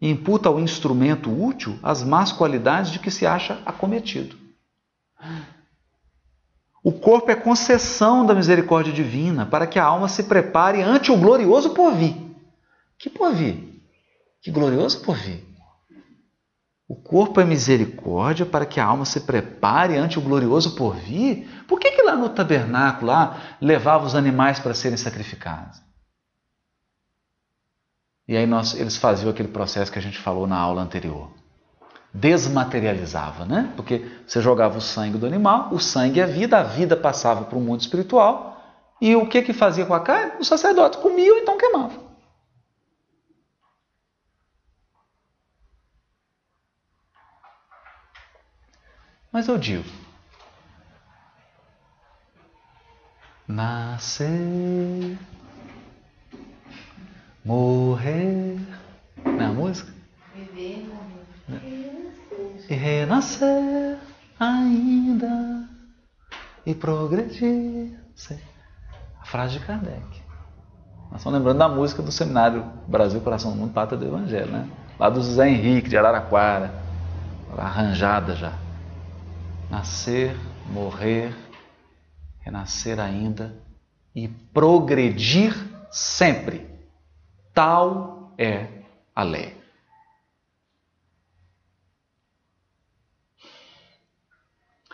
imputa ao instrumento útil as más qualidades de que se acha acometido. O corpo é concessão da misericórdia divina para que a alma se prepare ante o glorioso porvir. Que porvir? Que glorioso porvir. O corpo é misericórdia para que a alma se prepare ante o glorioso porvir. Por que, que lá no tabernáculo lá, levava os animais para serem sacrificados? E aí nós, eles faziam aquele processo que a gente falou na aula anterior. Desmaterializava, né? Porque você jogava o sangue do animal, o sangue é vida, a vida passava para o mundo espiritual. E o que que fazia com a carne? O sacerdote comia ou então queimava. Mas eu digo: nascer, morrer. Não é a música? Viver, morrer. E renascer ainda e progredir. A frase de Kardec. Nós estamos lembrando da música do seminário Brasil, Coração do Mundo, Pátria do Evangelho, né? Lá do José Henrique, de Araraquara, arranjada já nascer, morrer, renascer ainda e progredir sempre. Tal é a lei.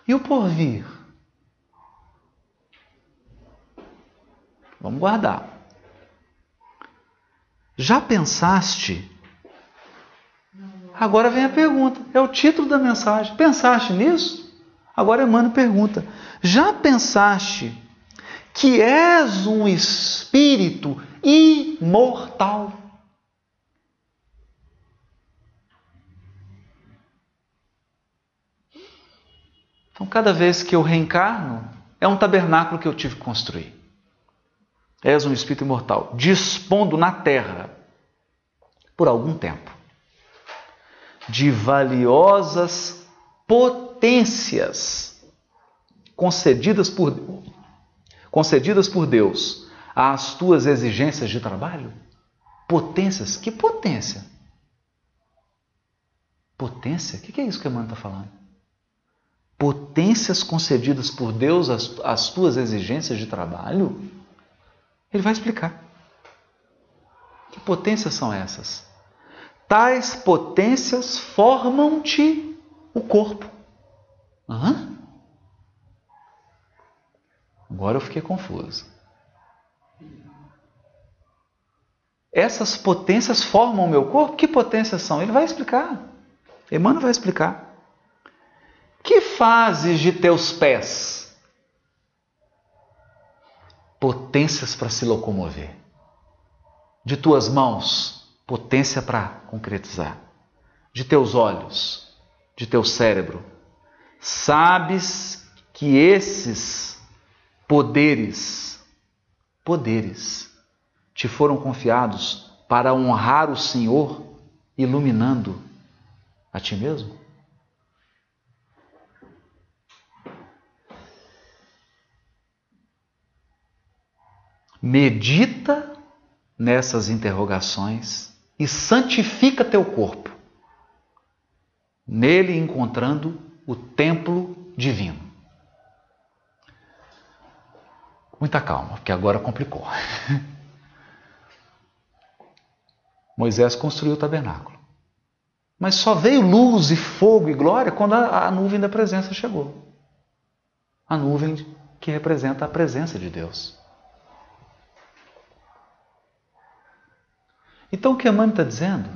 E o porvir? Vamos guardar. Já pensaste? Agora vem a pergunta: é o título da mensagem. Pensaste nisso? Agora Emmanuel pergunta: Já pensaste que és um espírito imortal? Então, cada vez que eu reencarno, é um tabernáculo que eu tive que construir. És um espírito imortal, dispondo na terra, por algum tempo, de valiosas potências concedidas por, concedidas por Deus às tuas exigências de trabalho? Potências? Que potência? Potência? O que é isso que a mãe está falando? potências concedidas por Deus às, às tuas exigências de trabalho? Ele vai explicar. Que potências são essas? Tais potências formam-te o corpo. Hã? Agora eu fiquei confuso. Essas potências formam o meu corpo? Que potências são? Ele vai explicar. Emmanuel vai explicar. Que fazes de teus pés? Potências para se locomover. De tuas mãos, potência para concretizar. De teus olhos, de teu cérebro. Sabes que esses poderes, poderes, te foram confiados para honrar o Senhor, iluminando a ti mesmo? Medita nessas interrogações e santifica teu corpo, nele encontrando o templo divino. Muita calma, porque agora complicou. Moisés construiu o tabernáculo. Mas só veio luz e fogo e glória quando a, a nuvem da presença chegou. A nuvem que representa a presença de Deus. Então o que Emmanuel está dizendo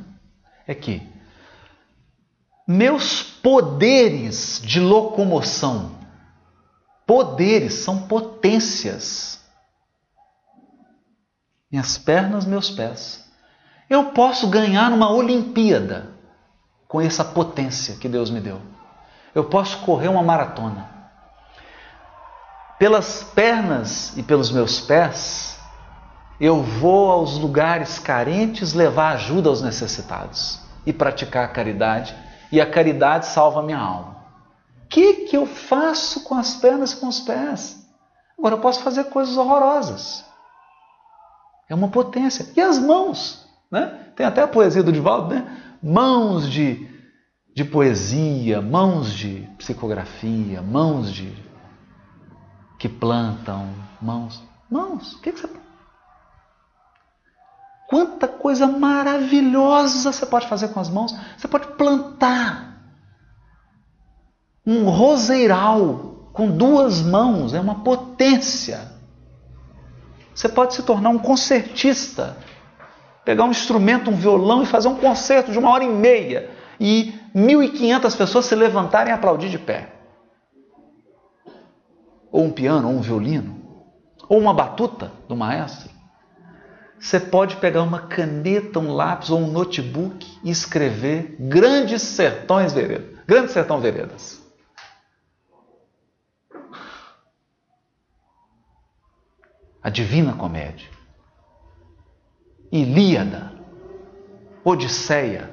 é que meus poderes de locomoção, poderes são potências. Minhas pernas, meus pés. Eu posso ganhar numa Olimpíada com essa potência que Deus me deu. Eu posso correr uma maratona. Pelas pernas e pelos meus pés, eu vou aos lugares carentes levar ajuda aos necessitados e praticar a caridade, e a caridade salva minha alma. O que, que eu faço com as pernas e com os pés? Agora eu posso fazer coisas horrorosas. É uma potência. E as mãos? Né? Tem até a poesia do Divaldo, né? Mãos de, de poesia, mãos de psicografia, mãos de que plantam, mãos. Mãos, o que, que você Quanta coisa maravilhosa você pode fazer com as mãos. Você pode plantar um roseiral com duas mãos, é uma potência. Você pode se tornar um concertista, pegar um instrumento, um violão e fazer um concerto de uma hora e meia e 1.500 pessoas se levantarem e aplaudir de pé. Ou um piano, ou um violino, ou uma batuta do maestro. Você pode pegar uma caneta, um lápis ou um notebook e escrever Grandes Sertões Veredas. Grande Sertão Veredas. A Divina Comédia. Ilíada. Odisseia.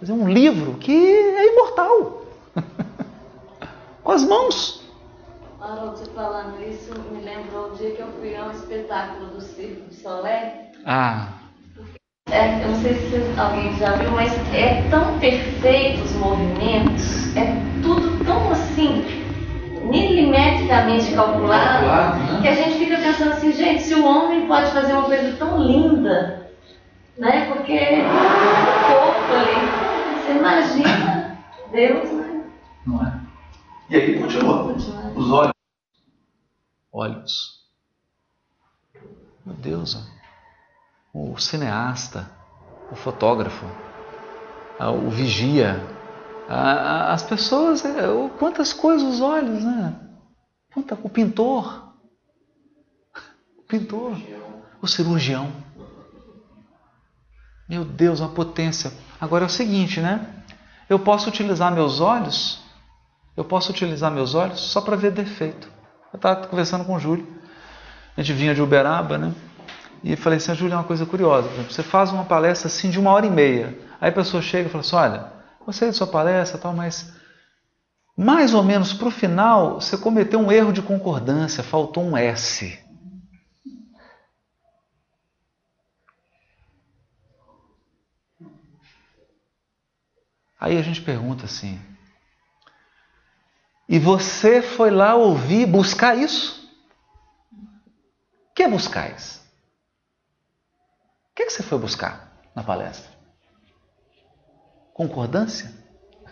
Fazer um livro que é imortal. Com as mãos. Haroldo, você falando isso, me lembrou o dia que eu fui a um espetáculo do Circo de Solé. Ah. É, eu não sei se alguém já viu, mas é tão perfeito os movimentos, é tudo tão assim, milimetricamente calculado, calculado né? que a gente fica pensando assim, gente, se o homem pode fazer uma coisa tão linda, né? Porque o corpo ali, você imagina Deus, né? Não é? E aí continua. Os olhos. Olhos. Meu Deus, o cineasta, o fotógrafo, o vigia, as pessoas, é, quantas coisas os olhos, né? O pintor, o pintor, o cirurgião. Meu Deus, uma potência. Agora é o seguinte, né? Eu posso utilizar meus olhos, eu posso utilizar meus olhos só para ver defeito. Eu estava conversando com o Júlio, a gente vinha de Uberaba, né? E falei assim, Júlio, é uma coisa curiosa. Você faz uma palestra assim de uma hora e meia. Aí a pessoa chega e fala assim, olha, gostei da sua palestra tal, mas mais ou menos para o final você cometeu um erro de concordância, faltou um S. Aí a gente pergunta assim: e você foi lá ouvir, buscar isso? O que é buscais? O que, é que você foi buscar na palestra? Concordância?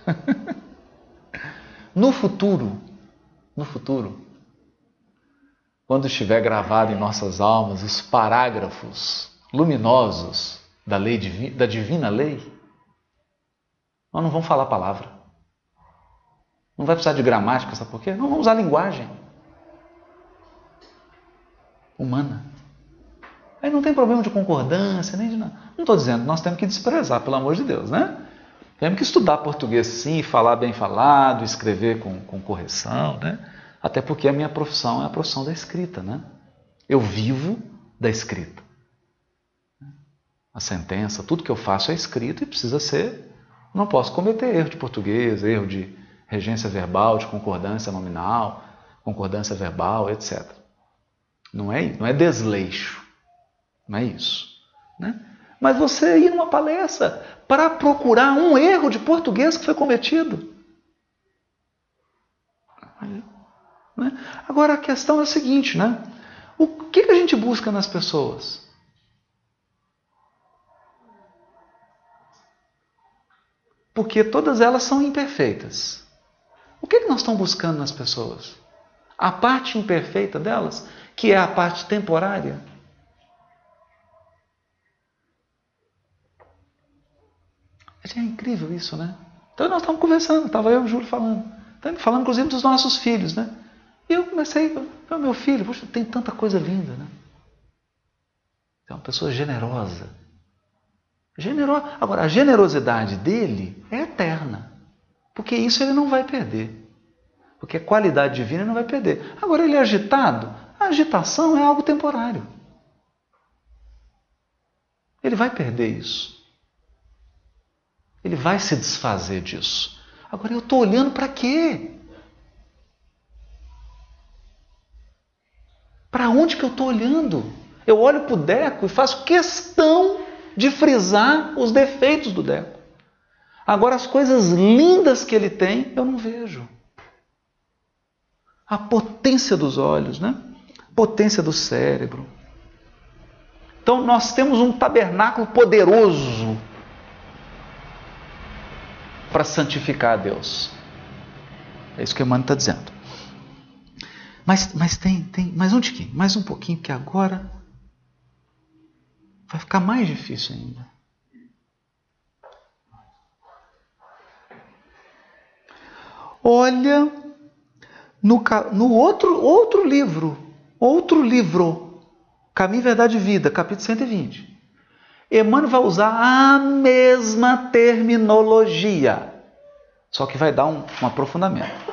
no futuro, no futuro, quando estiver gravado em nossas almas os parágrafos luminosos da lei da divina lei, nós não vamos falar palavra. Não vai precisar de gramática, sabe por quê? Não vamos usar linguagem humana. Aí não tem problema de concordância, nem de nada. Não estou dizendo, nós temos que desprezar, pelo amor de Deus, né? Temos que estudar português sim, falar bem falado, escrever com, com correção, né? Até porque a minha profissão é a profissão da escrita, né? Eu vivo da escrita. A sentença, tudo que eu faço é escrito e precisa ser. Não posso cometer erro de português, erro de regência verbal, de concordância nominal, concordância verbal, etc. Não é, não é desleixo. Não é isso. Né? Mas você ir numa palestra para procurar um erro de português que foi cometido. Né? Agora a questão é a seguinte, né? O que, que a gente busca nas pessoas? Porque todas elas são imperfeitas. O que, que nós estamos buscando nas pessoas? A parte imperfeita delas, que é a parte temporária. É incrível isso, né? Então nós estávamos conversando, estava eu e o Júlio falando. Falando inclusive dos nossos filhos, né? E eu comecei, meu filho, poxa, tem tanta coisa linda, né? É uma pessoa generosa. Generosa. Agora, a generosidade dele é eterna. Porque isso ele não vai perder. Porque a qualidade divina ele não vai perder. Agora, ele é agitado. A agitação é algo temporário. Ele vai perder isso. Ele vai se desfazer disso. Agora eu estou olhando para quê? Para onde que eu estou olhando? Eu olho para o Deco e faço questão de frisar os defeitos do Deco. Agora, as coisas lindas que ele tem, eu não vejo. A potência dos olhos, né? Potência do cérebro. Então, nós temos um tabernáculo poderoso para santificar a Deus. É isso que Emmanuel está dizendo. Mas, mas tem, tem mais um tiquinho, mais um pouquinho, que agora vai ficar mais difícil ainda. Olha no, no outro, outro livro, outro livro, Caminho, Verdade e Vida, capítulo 120. Emmanuel vai usar a mesma terminologia, só que vai dar um, um aprofundamento.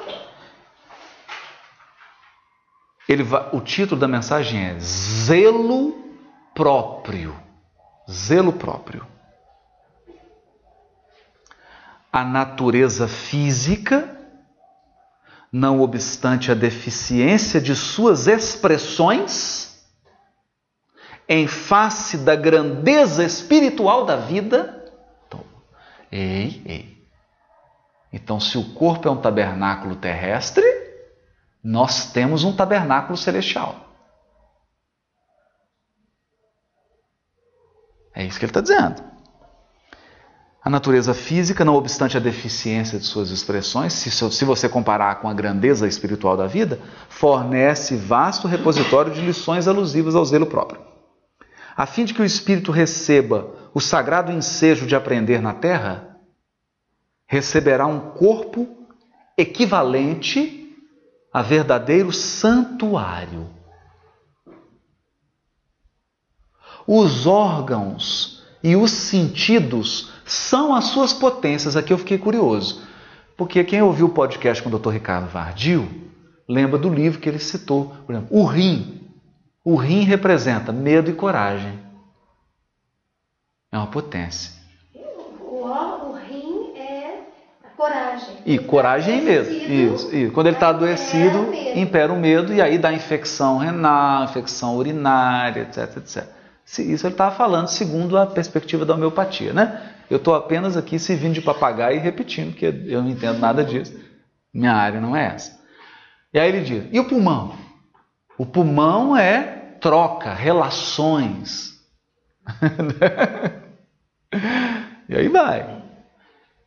Ele vai, o título da mensagem é Zelo próprio. Zelo próprio. A natureza física, não obstante a deficiência de suas expressões, em face da grandeza espiritual da vida. Então, ei, ei. Então, se o corpo é um tabernáculo terrestre, nós temos um tabernáculo celestial. É isso que ele está dizendo. A natureza física, não obstante a deficiência de suas expressões, se, se você comparar com a grandeza espiritual da vida, fornece vasto repositório de lições alusivas ao zelo próprio. A fim de que o espírito receba o sagrado ensejo de aprender na terra, receberá um corpo equivalente a verdadeiro santuário. Os órgãos e os sentidos são as suas potências. Aqui eu fiquei curioso, porque quem ouviu o podcast com o Dr. Ricardo Vardil lembra do livro que ele citou. Por exemplo, o rim. O rim representa medo e coragem. É uma potência. O, o rim é a coragem. E coragem e medo. Isso, isso. Quando ele está adoecido, medo. impera o medo e aí dá infecção renal, infecção urinária, etc, etc. Isso ele estava falando segundo a perspectiva da homeopatia, né? Eu estou apenas aqui servindo de papagaio e repetindo, porque eu não entendo nada disso. Minha área não é essa. E aí ele diz: e o pulmão? O pulmão é troca, relações. e aí vai.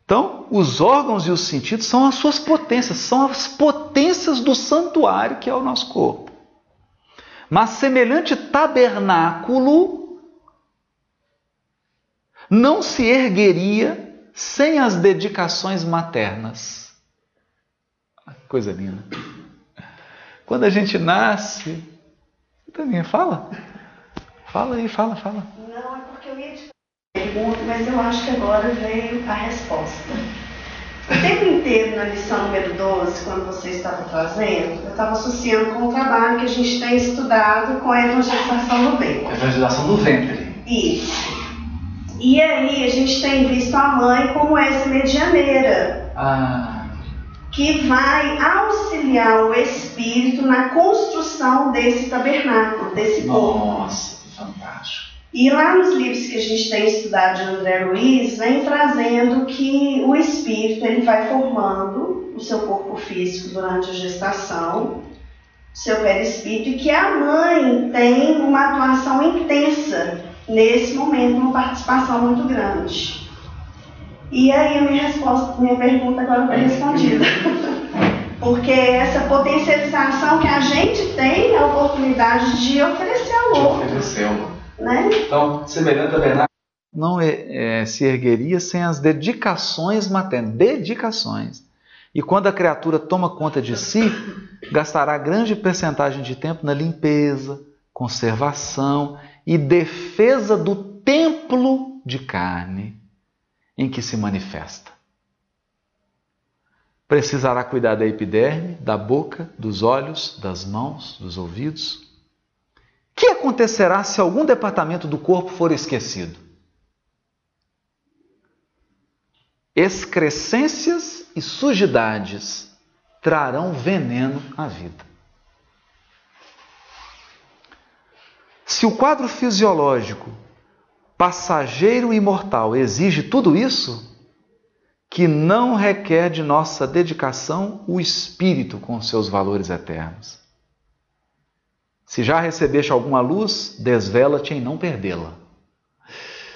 Então, os órgãos e os sentidos são as suas potências, são as potências do santuário que é o nosso corpo. Mas semelhante tabernáculo não se ergueria sem as dedicações maternas. Coisa linda. Quando a gente nasce. Também fala. Fala aí, fala, fala. Não, é porque eu ia te pergunta, mas eu acho que agora veio a resposta. O tempo inteiro na lição número 12, quando você estava trazendo, eu estava associando com o trabalho que a gente tem estudado com a evangelização do ventre. Evangelização do ventre. Isso. E aí a gente tem visto a mãe como essa medianeira. Ah. Que vai auxiliar o espírito na construção desse tabernáculo, desse corpo. Nossa, fantástico. E lá nos livros que a gente tem estudado de André Luiz, vem trazendo que o espírito ele vai formando o seu corpo físico durante a gestação, o seu perispírito, e que a mãe tem uma atuação intensa nesse momento, uma participação muito grande. E aí a minha resposta, minha pergunta agora foi respondida. Porque essa potencialização que a gente tem a oportunidade de oferecer ao outro. Ofereceu. Né? Então, semelhante tabernáculo não é, é, se ergueria sem as dedicações maternas. Dedicações. E quando a criatura toma conta de si, gastará grande percentagem de tempo na limpeza, conservação e defesa do templo de carne em que se manifesta. Precisará cuidar da epiderme, da boca, dos olhos, das mãos, dos ouvidos. O que acontecerá se algum departamento do corpo for esquecido? Excrescências e sujidades trarão veneno à vida. Se o quadro fisiológico, passageiro e mortal, exige tudo isso, que não requer de nossa dedicação o espírito com seus valores eternos. Se já recebeste alguma luz, desvela-te em não perdê-la.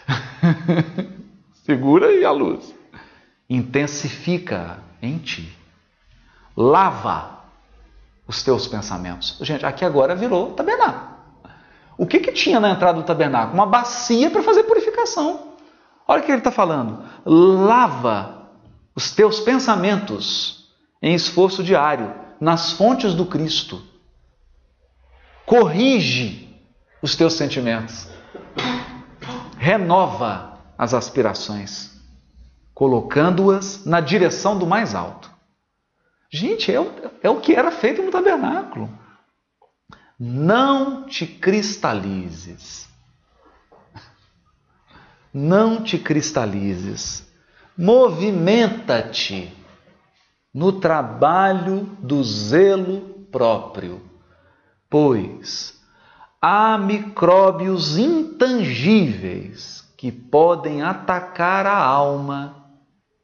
Segura aí a luz. Intensifica em ti. Lava os teus pensamentos. Gente, aqui agora virou tabernáculo. O que, que tinha na entrada do tabernáculo? Uma bacia para fazer purificação. Olha o que ele está falando. Lava os teus pensamentos em esforço diário, nas fontes do Cristo. Corrige os teus sentimentos. Renova as aspirações, colocando-as na direção do mais alto. Gente, é o, é o que era feito no tabernáculo. Não te cristalizes. Não te cristalizes. Movimenta-te no trabalho do zelo próprio, pois há micróbios intangíveis que podem atacar a alma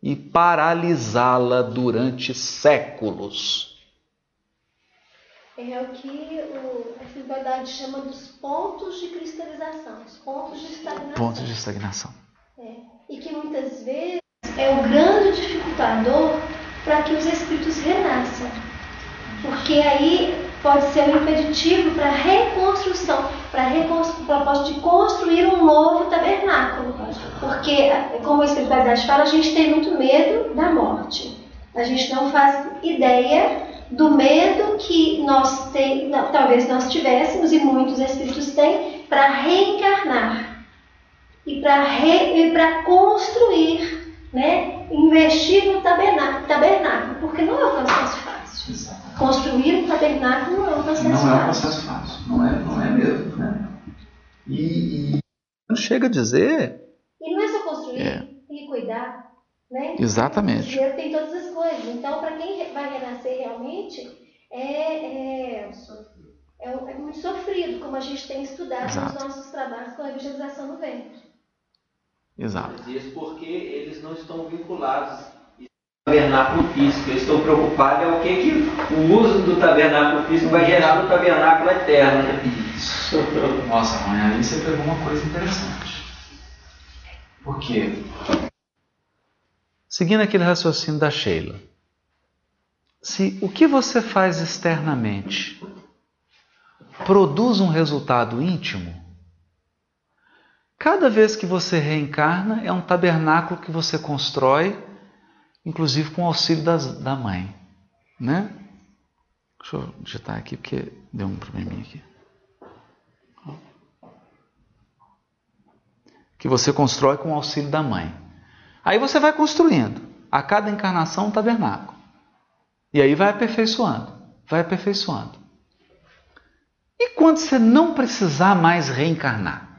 e paralisá-la durante séculos. É o que o, a espiritualidade chama dos pontos de cristalização, os pontos de estagnação. Pontos de estagnação. É. E que muitas vezes é o grande dificultador para que os espíritos renasçam. Porque aí pode ser um impeditivo para a reconstrução, para o propósito de construir um novo tabernáculo. Porque, como a espiritualidade fala, a gente tem muito medo da morte. A gente não faz ideia do medo que nós tem, não, talvez nós tivéssemos e muitos espíritos têm para reencarnar e para construir, né, investir no tabernáculo, tabernáculo, porque não é um processo fácil. Exato. Construir um tabernáculo não é um processo fácil. Não é um processo fácil, não é, não é mesmo. Né? E, e chega a dizer. E não é só construir, é. que cuidar. Né? Exatamente. O dinheiro tem todas as coisas. Então, para quem vai renascer realmente, é, é, é, é, muito sofrido, como a gente tem estudado Exato. nos nossos trabalhos com a evangelização no ventre. Exato. Isso porque eles não estão vinculados ao tabernáculo físico. Eles estão preocupados é o que, que o uso do tabernáculo físico vai gerar no tabernáculo eterno. Né? Isso. Nossa, mãe, aí você pegou uma coisa interessante. Por quê? Seguindo aquele raciocínio da Sheila. Se o que você faz externamente produz um resultado íntimo, cada vez que você reencarna é um tabernáculo que você constrói, inclusive com o auxílio das, da mãe. Né? Deixa eu digitar aqui porque deu um probleminha aqui. Que você constrói com o auxílio da mãe. Aí você vai construindo a cada encarnação um tabernáculo. E aí vai aperfeiçoando, vai aperfeiçoando. E quando você não precisar mais reencarnar?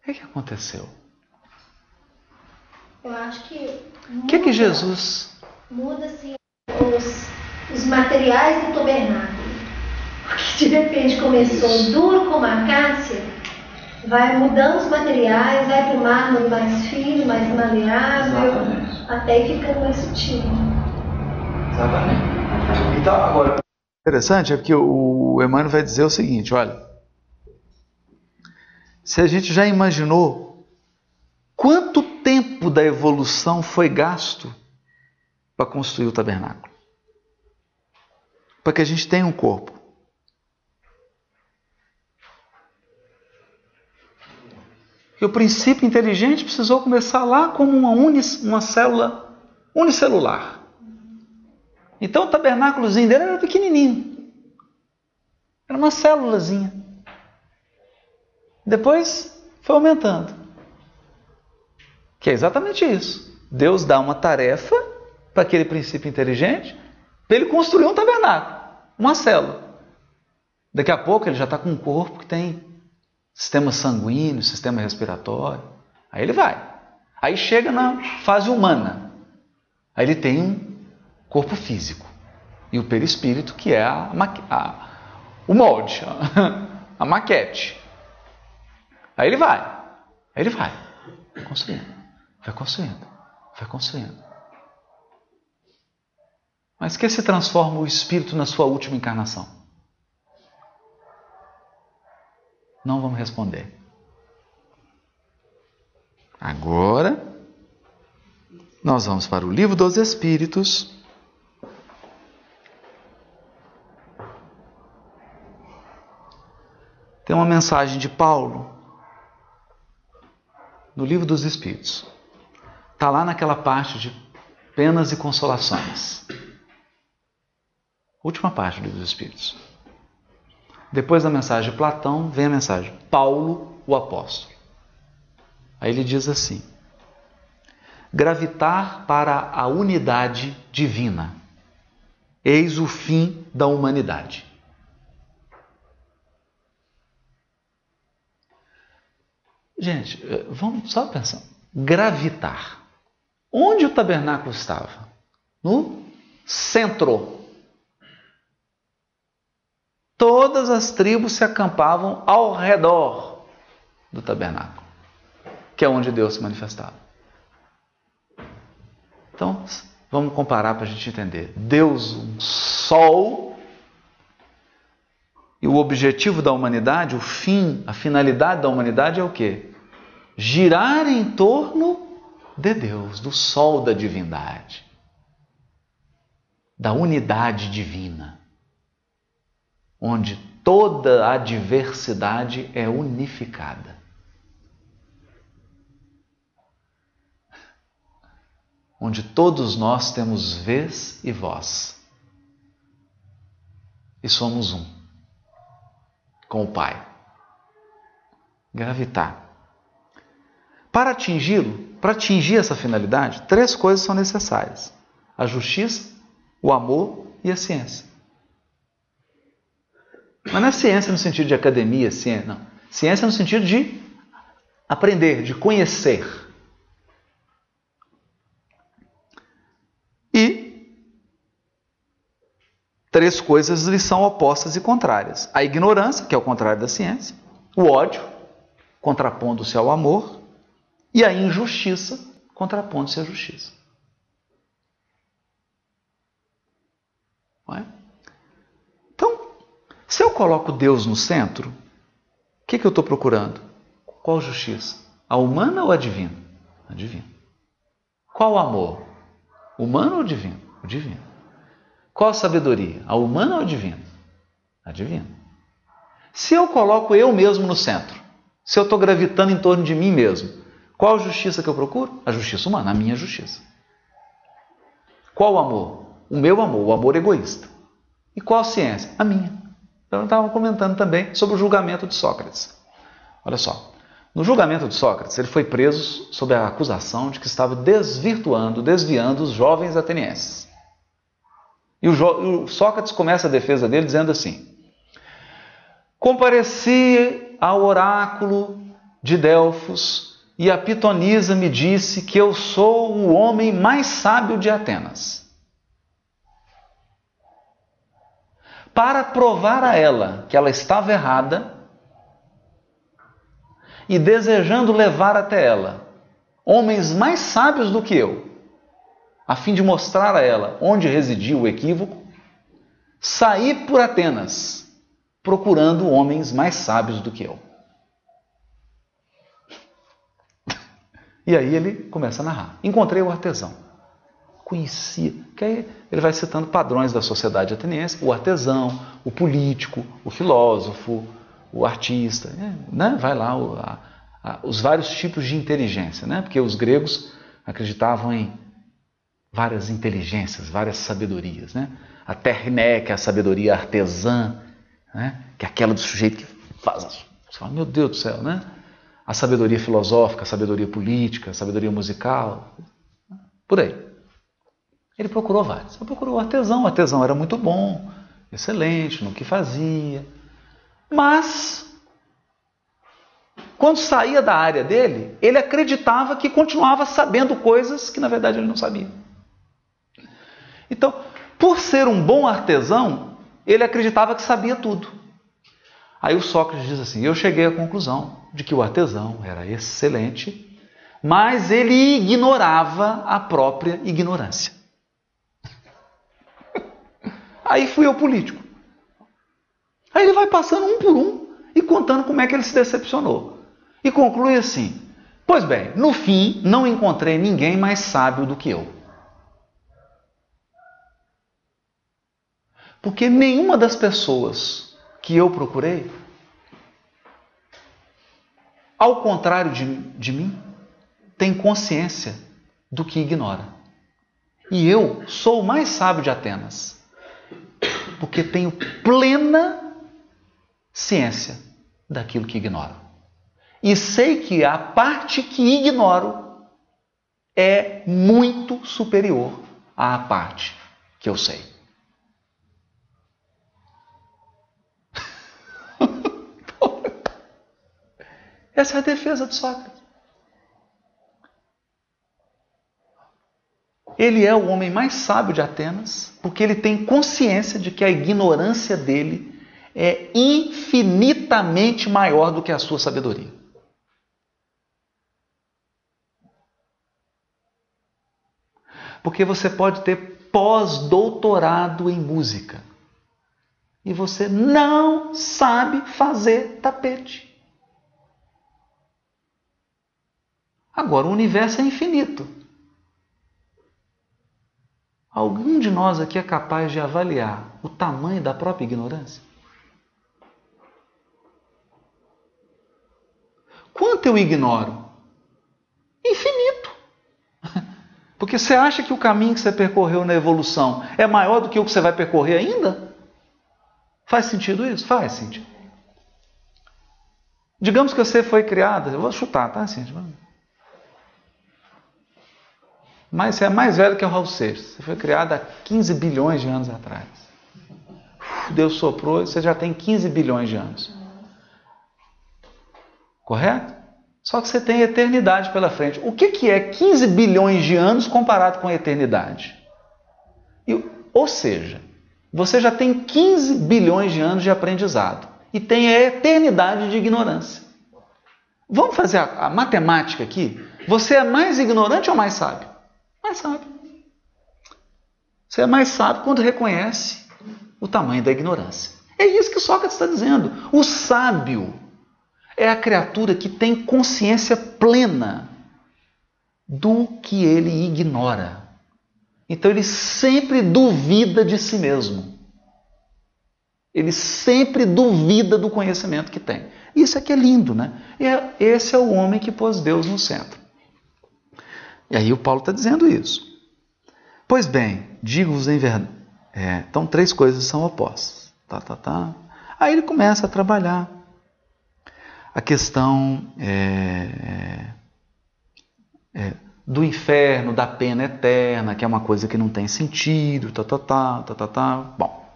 O que, que aconteceu? Eu acho que. O que, que Jesus. Muda-se os, os materiais do tabernáculo que de repente começou duro como a acácia, vai mudando os materiais, vai para o mármore mais fino, mais maleável, Exatamente. até ficando mais sutil. Exatamente. Então, agora, interessante é porque o Emmanuel vai dizer o seguinte: olha, se a gente já imaginou quanto tempo da evolução foi gasto para construir o tabernáculo, para que a gente tenha um corpo. Que o princípio inteligente precisou começar lá como uma, unis, uma célula unicelular. Então o tabernáculozinho dele era pequenininho. Era uma célulazinha. Depois foi aumentando. Que é exatamente isso. Deus dá uma tarefa para aquele princípio inteligente para ele construir um tabernáculo, uma célula. Daqui a pouco ele já está com um corpo que tem sistema sanguíneo, sistema respiratório. Aí ele vai. Aí chega na fase humana. Aí ele tem um corpo físico e o perispírito, que é a, a, o molde, a, a maquete. Aí ele vai. Aí ele vai. Construindo. Vai construindo. Vai construindo. Mas que se transforma o espírito na sua última encarnação? Não vamos responder. Agora, nós vamos para o Livro dos Espíritos. Tem uma mensagem de Paulo no Livro dos Espíritos. Está lá naquela parte de penas e consolações. Última parte do Livro dos Espíritos. Depois da mensagem de Platão, vem a mensagem Paulo, o apóstolo. Aí ele diz assim: gravitar para a unidade divina. Eis o fim da humanidade. Gente, eh, vamos só pensar. Gravitar. Onde o tabernáculo estava? No centro todas as tribos se acampavam ao redor do tabernáculo, que é onde Deus se manifestava. Então, vamos comparar para a gente entender. Deus, um sol, E o objetivo da humanidade, o fim, a finalidade da humanidade é o quê? Girar em torno de Deus, do sol da divindade, da unidade divina, onde toda a diversidade é unificada. Onde todos nós temos vez e voz. E somos um com o Pai. Gravitar. Para atingi-lo, para atingir essa finalidade, três coisas são necessárias: a justiça, o amor e a ciência. Mas não é ciência no sentido de academia, ciência, não. Ciência no sentido de aprender, de conhecer. E três coisas lhe são opostas e contrárias: a ignorância, que é o contrário da ciência, o ódio, contrapondo-se ao amor, e a injustiça, contrapondo-se à justiça. Não é? Se eu coloco Deus no centro, o que, que eu estou procurando? Qual justiça? A humana ou a divina? A divina. Qual amor? Humano ou divino? O divino. Qual sabedoria? A humana ou a divina? A divina. Se eu coloco eu mesmo no centro, se eu estou gravitando em torno de mim mesmo, qual justiça que eu procuro? A justiça humana, a minha justiça. Qual o amor? O meu amor, o amor egoísta. E qual a ciência? A minha. Então, estava comentando também sobre o julgamento de Sócrates. Olha só, no julgamento de Sócrates, ele foi preso sob a acusação de que estava desvirtuando, desviando os jovens atenienses. E o, o Sócrates começa a defesa dele dizendo assim: Compareci ao oráculo de Delfos e a pitonisa me disse que eu sou o homem mais sábio de Atenas. Para provar a ela que ela estava errada e desejando levar até ela homens mais sábios do que eu, a fim de mostrar a ela onde residia o equívoco, saí por Atenas procurando homens mais sábios do que eu. E aí ele começa a narrar. Encontrei o artesão conhecia. Que aí ele vai citando padrões da sociedade ateniense: o artesão, o político, o filósofo, o artista. Né? Vai lá o, a, a, os vários tipos de inteligência, né? porque os gregos acreditavam em várias inteligências, várias sabedorias. Né? A terné, que é a sabedoria artesã, né? que é aquela do sujeito que faz. Você fala, meu Deus do céu, né? A sabedoria filosófica, a sabedoria política, a sabedoria musical, por aí. Ele procurou. Ele procurou o artesão. O artesão era muito bom, excelente no que fazia. Mas, quando saía da área dele, ele acreditava que continuava sabendo coisas que na verdade ele não sabia. Então, por ser um bom artesão, ele acreditava que sabia tudo. Aí o Sócrates diz assim: Eu cheguei à conclusão de que o artesão era excelente, mas ele ignorava a própria ignorância. Aí fui eu político. Aí ele vai passando um por um e contando como é que ele se decepcionou. E conclui assim: Pois bem, no fim não encontrei ninguém mais sábio do que eu. Porque nenhuma das pessoas que eu procurei, ao contrário de, de mim, tem consciência do que ignora. E eu sou o mais sábio de Atenas porque tenho plena ciência daquilo que ignoro. E sei que a parte que ignoro é muito superior à parte que eu sei. Essa é a defesa de Sócrates. Ele é o homem mais sábio de Atenas, porque ele tem consciência de que a ignorância dele é infinitamente maior do que a sua sabedoria. Porque você pode ter pós-doutorado em música e você não sabe fazer tapete. Agora, o universo é infinito. Algum de nós aqui é capaz de avaliar o tamanho da própria ignorância? Quanto eu ignoro? Infinito. Porque você acha que o caminho que você percorreu na evolução é maior do que o que você vai percorrer ainda? Faz sentido isso? Faz sentido. Digamos que você foi criada, vou chutar, tá, Cíntia? Mas você é mais velho que o Raul Seixas. Você foi criado há 15 bilhões de anos atrás. Deus soprou e você já tem 15 bilhões de anos. Correto? Só que você tem eternidade pela frente. O que, que é 15 bilhões de anos comparado com a eternidade? E, ou seja, você já tem 15 bilhões de anos de aprendizado e tem a eternidade de ignorância. Vamos fazer a, a matemática aqui? Você é mais ignorante ou mais sábio? Mais sábio. Você é mais sábio quando reconhece o tamanho da ignorância. É isso que Sócrates está dizendo. O sábio é a criatura que tem consciência plena do que ele ignora. Então ele sempre duvida de si mesmo. Ele sempre duvida do conhecimento que tem. Isso é que é lindo, né? E é, esse é o homem que pôs Deus no centro. E aí o Paulo está dizendo isso. Pois bem, digo-vos em verdade. É, então, três coisas são opostas. Tá, tá, tá. Aí ele começa a trabalhar a questão é, é, é, do inferno, da pena eterna, que é uma coisa que não tem sentido, tá, tá, tá, tá, tá, tá. Bom,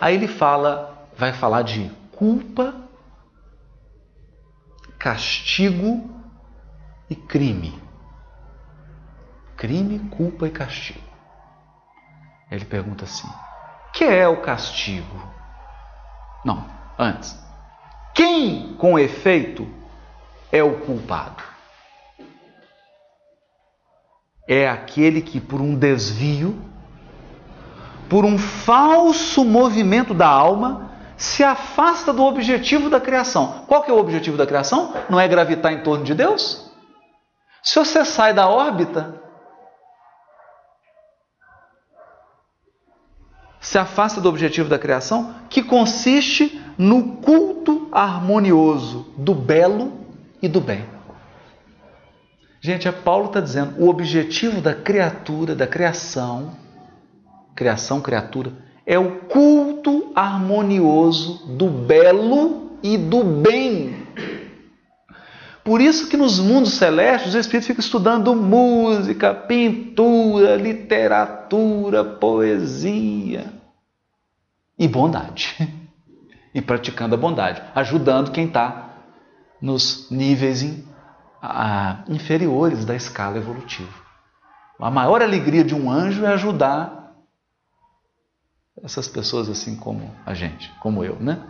aí ele fala, vai falar de culpa, castigo e crime. Crime, culpa e castigo. Ele pergunta assim: que é o castigo? Não, antes. Quem, com efeito, é o culpado? É aquele que, por um desvio, por um falso movimento da alma, se afasta do objetivo da criação. Qual que é o objetivo da criação? Não é gravitar em torno de Deus? Se você sai da órbita, se afasta do objetivo da criação, que consiste no culto harmonioso do belo e do bem. Gente, é Paulo está dizendo, o objetivo da criatura, da criação, criação, criatura, é o culto harmonioso do belo e do bem. Por isso que nos mundos celestes o Espírito fica estudando música, pintura, literatura, poesia e bondade. E praticando a bondade, ajudando quem está nos níveis in, a, inferiores da escala evolutiva. A maior alegria de um anjo é ajudar essas pessoas assim como a gente, como eu, né?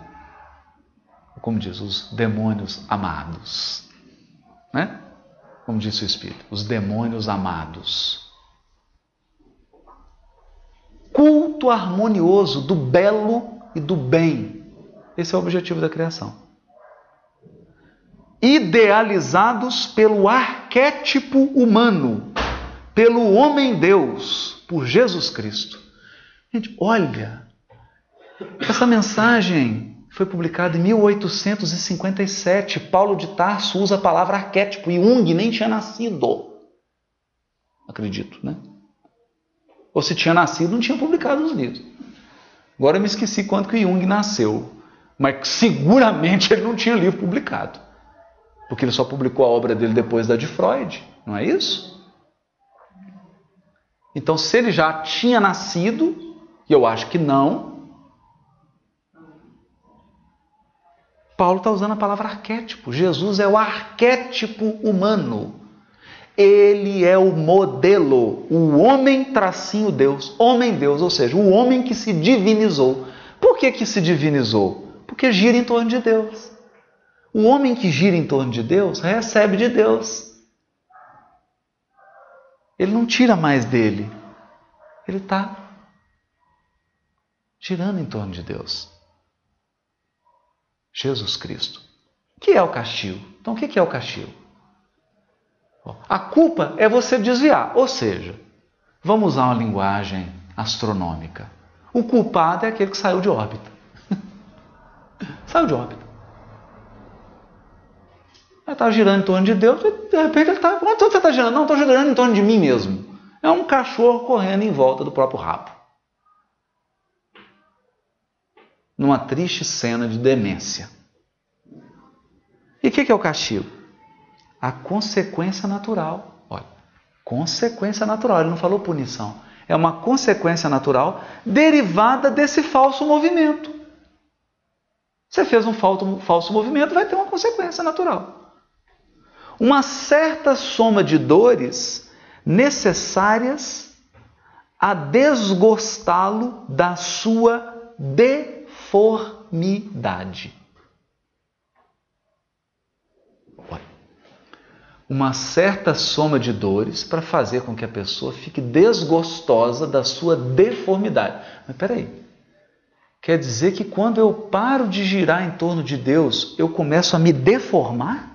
Como diz, os demônios amados né? Como disse o Espírito, os demônios amados. Culto harmonioso do belo e do bem. Esse é o objetivo da criação. Idealizados pelo arquétipo humano, pelo homem-deus, por Jesus Cristo. Gente, olha, essa mensagem foi publicado em 1857. Paulo de Tarso usa a palavra arquétipo e Jung nem tinha nascido. Acredito, né? Ou se tinha nascido, não tinha publicado os livros. Agora eu me esqueci quando que Jung nasceu. Mas seguramente ele não tinha livro publicado. Porque ele só publicou a obra dele depois da de Freud, não é isso? Então, se ele já tinha nascido, e eu acho que não, Paulo está usando a palavra arquétipo. Jesus é o arquétipo humano. Ele é o modelo, o homem tracinho Deus, homem Deus, ou seja, o homem que se divinizou. Por que, que se divinizou? Porque gira em torno de Deus. O homem que gira em torno de Deus recebe de Deus. Ele não tira mais dele. Ele está girando em torno de Deus. Jesus Cristo. O que é o castigo? Então, o que é o castigo? A culpa é você desviar, ou seja, vamos usar uma linguagem astronômica. O culpado é aquele que saiu de órbita. saiu de órbita. Ele está girando em torno de Deus, e de repente ele está. Onde você está girando? Não, estou girando em torno de mim mesmo. É um cachorro correndo em volta do próprio rabo. Numa triste cena de demência. E o que, que é o castigo? A consequência natural. Olha, consequência natural. Ele não falou punição. É uma consequência natural derivada desse falso movimento. Você fez um falso movimento, vai ter uma consequência natural. Uma certa soma de dores necessárias a desgostá-lo da sua deformidade. Uma certa soma de dores para fazer com que a pessoa fique desgostosa da sua deformidade. Mas peraí, quer dizer que quando eu paro de girar em torno de Deus, eu começo a me deformar?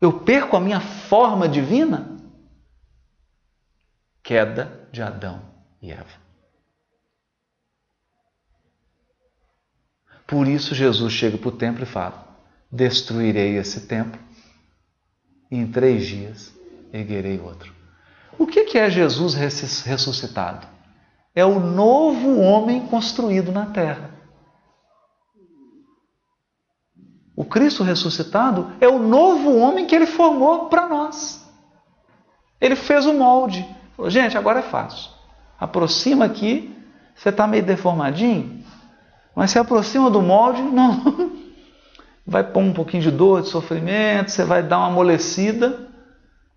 Eu perco a minha forma divina? queda de Adão e Eva. Por isso Jesus chega para o templo e fala: Destruirei esse templo e em três dias erguerei outro. O que é Jesus ressuscitado? É o novo homem construído na terra. O Cristo ressuscitado é o novo homem que ele formou para nós. Ele fez o molde, Falou, gente, agora é fácil. Aproxima aqui, você está meio deformadinho, mas se aproxima do molde, não. Vai pôr um pouquinho de dor, de sofrimento, você vai dar uma amolecida,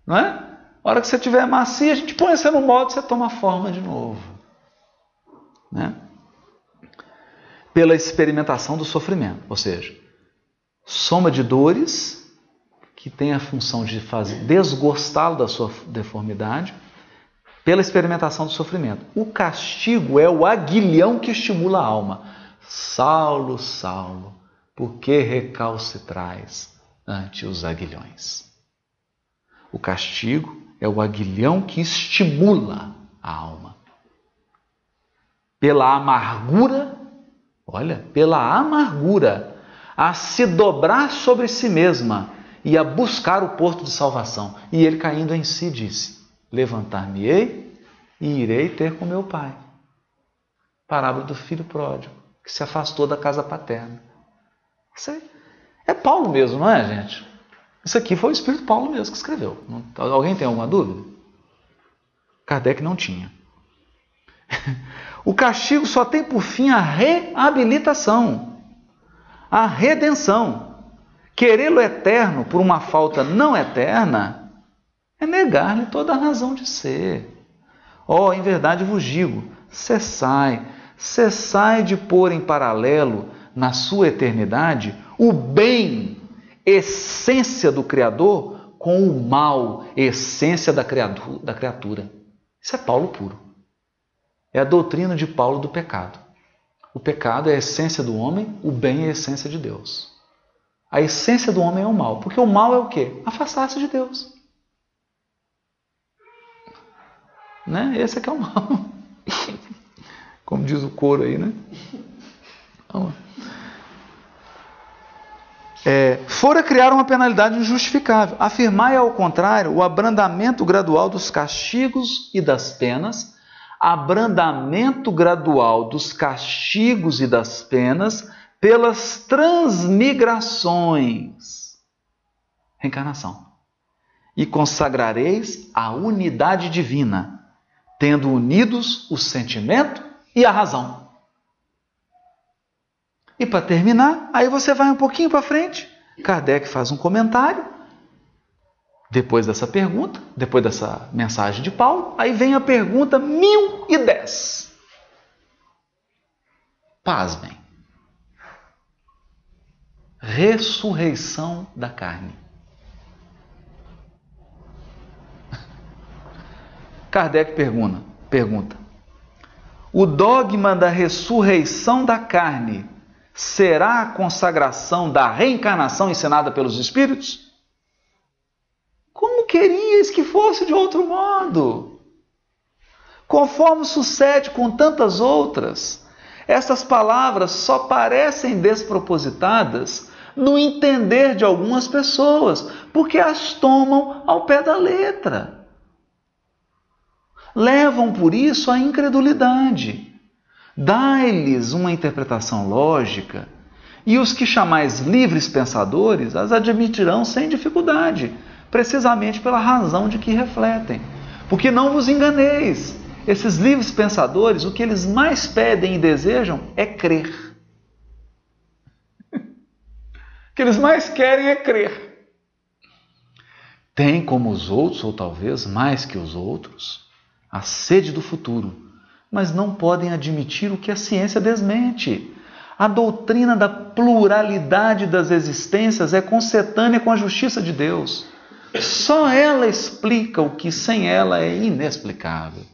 não é? A hora que você tiver macia, a gente põe você no molde, você toma forma de novo. Né? Pela experimentação do sofrimento, ou seja, soma de dores que tem a função de fazer desgostá-lo da sua deformidade pela experimentação do sofrimento. O castigo é o aguilhão que estimula a alma. Saulo, Saulo, por que recalcitrais ante os aguilhões? O castigo é o aguilhão que estimula a alma. Pela amargura, olha, pela amargura, a se dobrar sobre si mesma e a buscar o porto de salvação. E ele caindo em si disse: Levantar-me-ei e irei ter com meu pai. Parábola do filho pródigo, que se afastou da casa paterna. Isso é, Paulo mesmo, não é, gente? Isso aqui foi o Espírito Paulo mesmo que escreveu. Alguém tem alguma dúvida? Kardec não tinha. O castigo só tem por fim a reabilitação, a redenção. Querê-lo eterno por uma falta não eterna é negar-lhe toda a razão de ser. Oh, em verdade vos digo: cessai, cessai de pôr em paralelo na sua eternidade o bem, essência do Criador, com o mal, essência da criatura. Isso é Paulo puro. É a doutrina de Paulo do pecado. O pecado é a essência do homem, o bem é a essência de Deus. A essência do homem é o mal, porque o mal é o quê? Afastar-se de Deus. Né? Esse é que é o mal. Como diz o coro aí, né? É, fora criar uma penalidade injustificável. Afirmar, ao contrário, o abrandamento gradual dos castigos e das penas, abrandamento gradual dos castigos e das penas pelas transmigrações. Reencarnação. E consagrareis a unidade divina tendo unidos o sentimento e a razão. E para terminar, aí você vai um pouquinho para frente, Kardec faz um comentário, depois dessa pergunta, depois dessa mensagem de Paulo, aí vem a pergunta 1010. Pasmem. Ressurreição da carne. Kardec pergunta, pergunta: o dogma da ressurreição da carne será a consagração da reencarnação ensinada pelos Espíritos? Como querias que fosse de outro modo? Conforme sucede com tantas outras, essas palavras só parecem despropositadas no entender de algumas pessoas, porque as tomam ao pé da letra levam por isso à incredulidade. Dai-lhes uma interpretação lógica, e os que chamais livres pensadores as admitirão sem dificuldade, precisamente pela razão de que refletem. Porque não vos enganeis, esses livres pensadores, o que eles mais pedem e desejam é crer. o que eles mais querem é crer. Tem como os outros, ou talvez mais que os outros, a sede do futuro, mas não podem admitir o que a ciência desmente. A doutrina da pluralidade das existências é concetânea com a justiça de Deus. Só ela explica o que sem ela é inexplicável.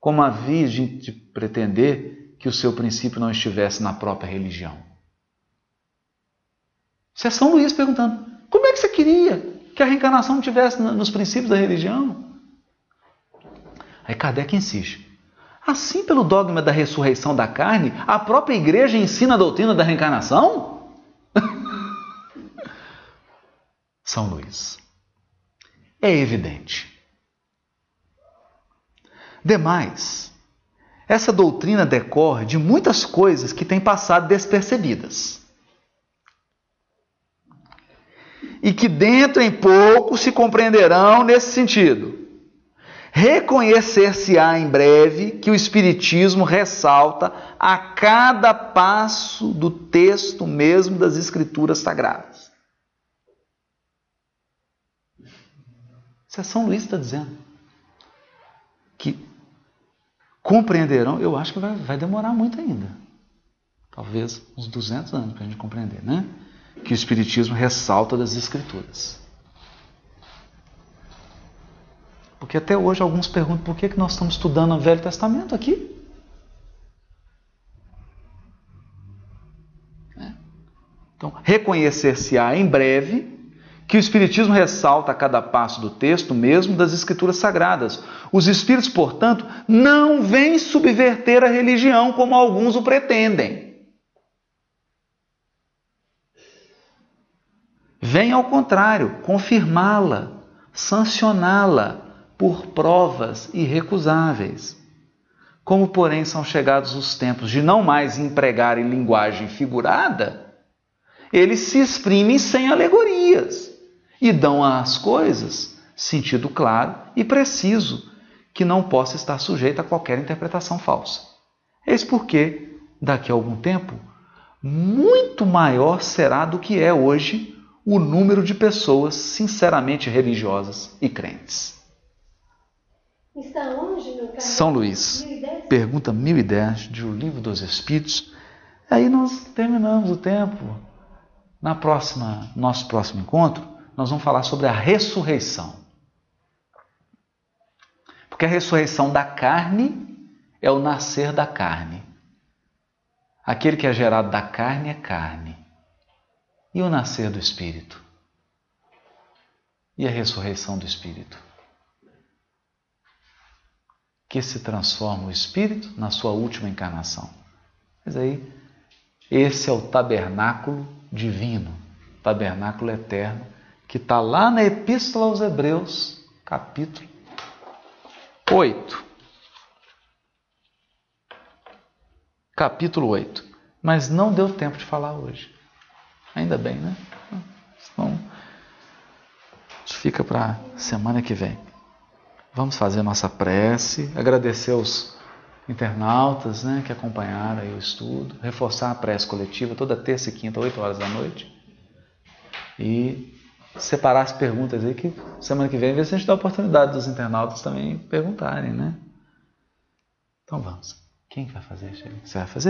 Como havia de pretender que o seu princípio não estivesse na própria religião? Isso é São Luís perguntando: como é que você queria que a reencarnação tivesse nos princípios da religião? Aí Kardec insiste. Assim, pelo dogma da ressurreição da carne, a própria igreja ensina a doutrina da reencarnação? São Luís. É evidente. Demais, essa doutrina decorre de muitas coisas que têm passado despercebidas. E que dentro em pouco se compreenderão nesse sentido. Reconhecer-se-á em breve que o Espiritismo ressalta a cada passo do texto mesmo das Escrituras Sagradas. Isso é São Luís está dizendo. Que compreenderão, eu acho que vai, vai demorar muito ainda. Talvez uns 200 anos para a gente compreender, né? Que o Espiritismo ressalta das Escrituras. Porque até hoje alguns perguntam por que, que nós estamos estudando o Velho Testamento aqui. É. Então, reconhecer-se-á em breve que o Espiritismo ressalta a cada passo do texto mesmo das Escrituras Sagradas. Os Espíritos, portanto, não vêm subverter a religião como alguns o pretendem. Vem, ao contrário, confirmá-la, sancioná-la, por provas irrecusáveis. Como, porém, são chegados os tempos de não mais empregarem linguagem figurada, eles se exprimem sem alegorias e dão às coisas sentido claro e preciso, que não possa estar sujeito a qualquer interpretação falsa. Eis porque, daqui a algum tempo, muito maior será do que é hoje o número de pessoas sinceramente religiosas e crentes. Está onde, meu caro? São Luís. 1010? Pergunta 1010 de O Livro dos Espíritos. Aí nós terminamos o tempo. Na próxima, nosso próximo encontro, nós vamos falar sobre a ressurreição. Porque a ressurreição da carne é o nascer da carne. Aquele que é gerado da carne é carne. E o nascer do espírito? E a ressurreição do espírito? Que se transforma o espírito na sua última encarnação. Mas aí, esse é o tabernáculo divino, tabernáculo eterno, que está lá na Epístola aos Hebreus, capítulo 8. Capítulo 8. Mas não deu tempo de falar hoje. Ainda bem, né? Então, fica para semana que vem. Vamos fazer nossa prece, agradecer aos internautas né, que acompanharam o estudo, reforçar a prece coletiva toda terça e quinta, 8 horas da noite. E separar as perguntas aí que semana que vem ver se a gente dá a oportunidade dos internautas também perguntarem, né? Então vamos. Quem vai fazer? Você vai fazer?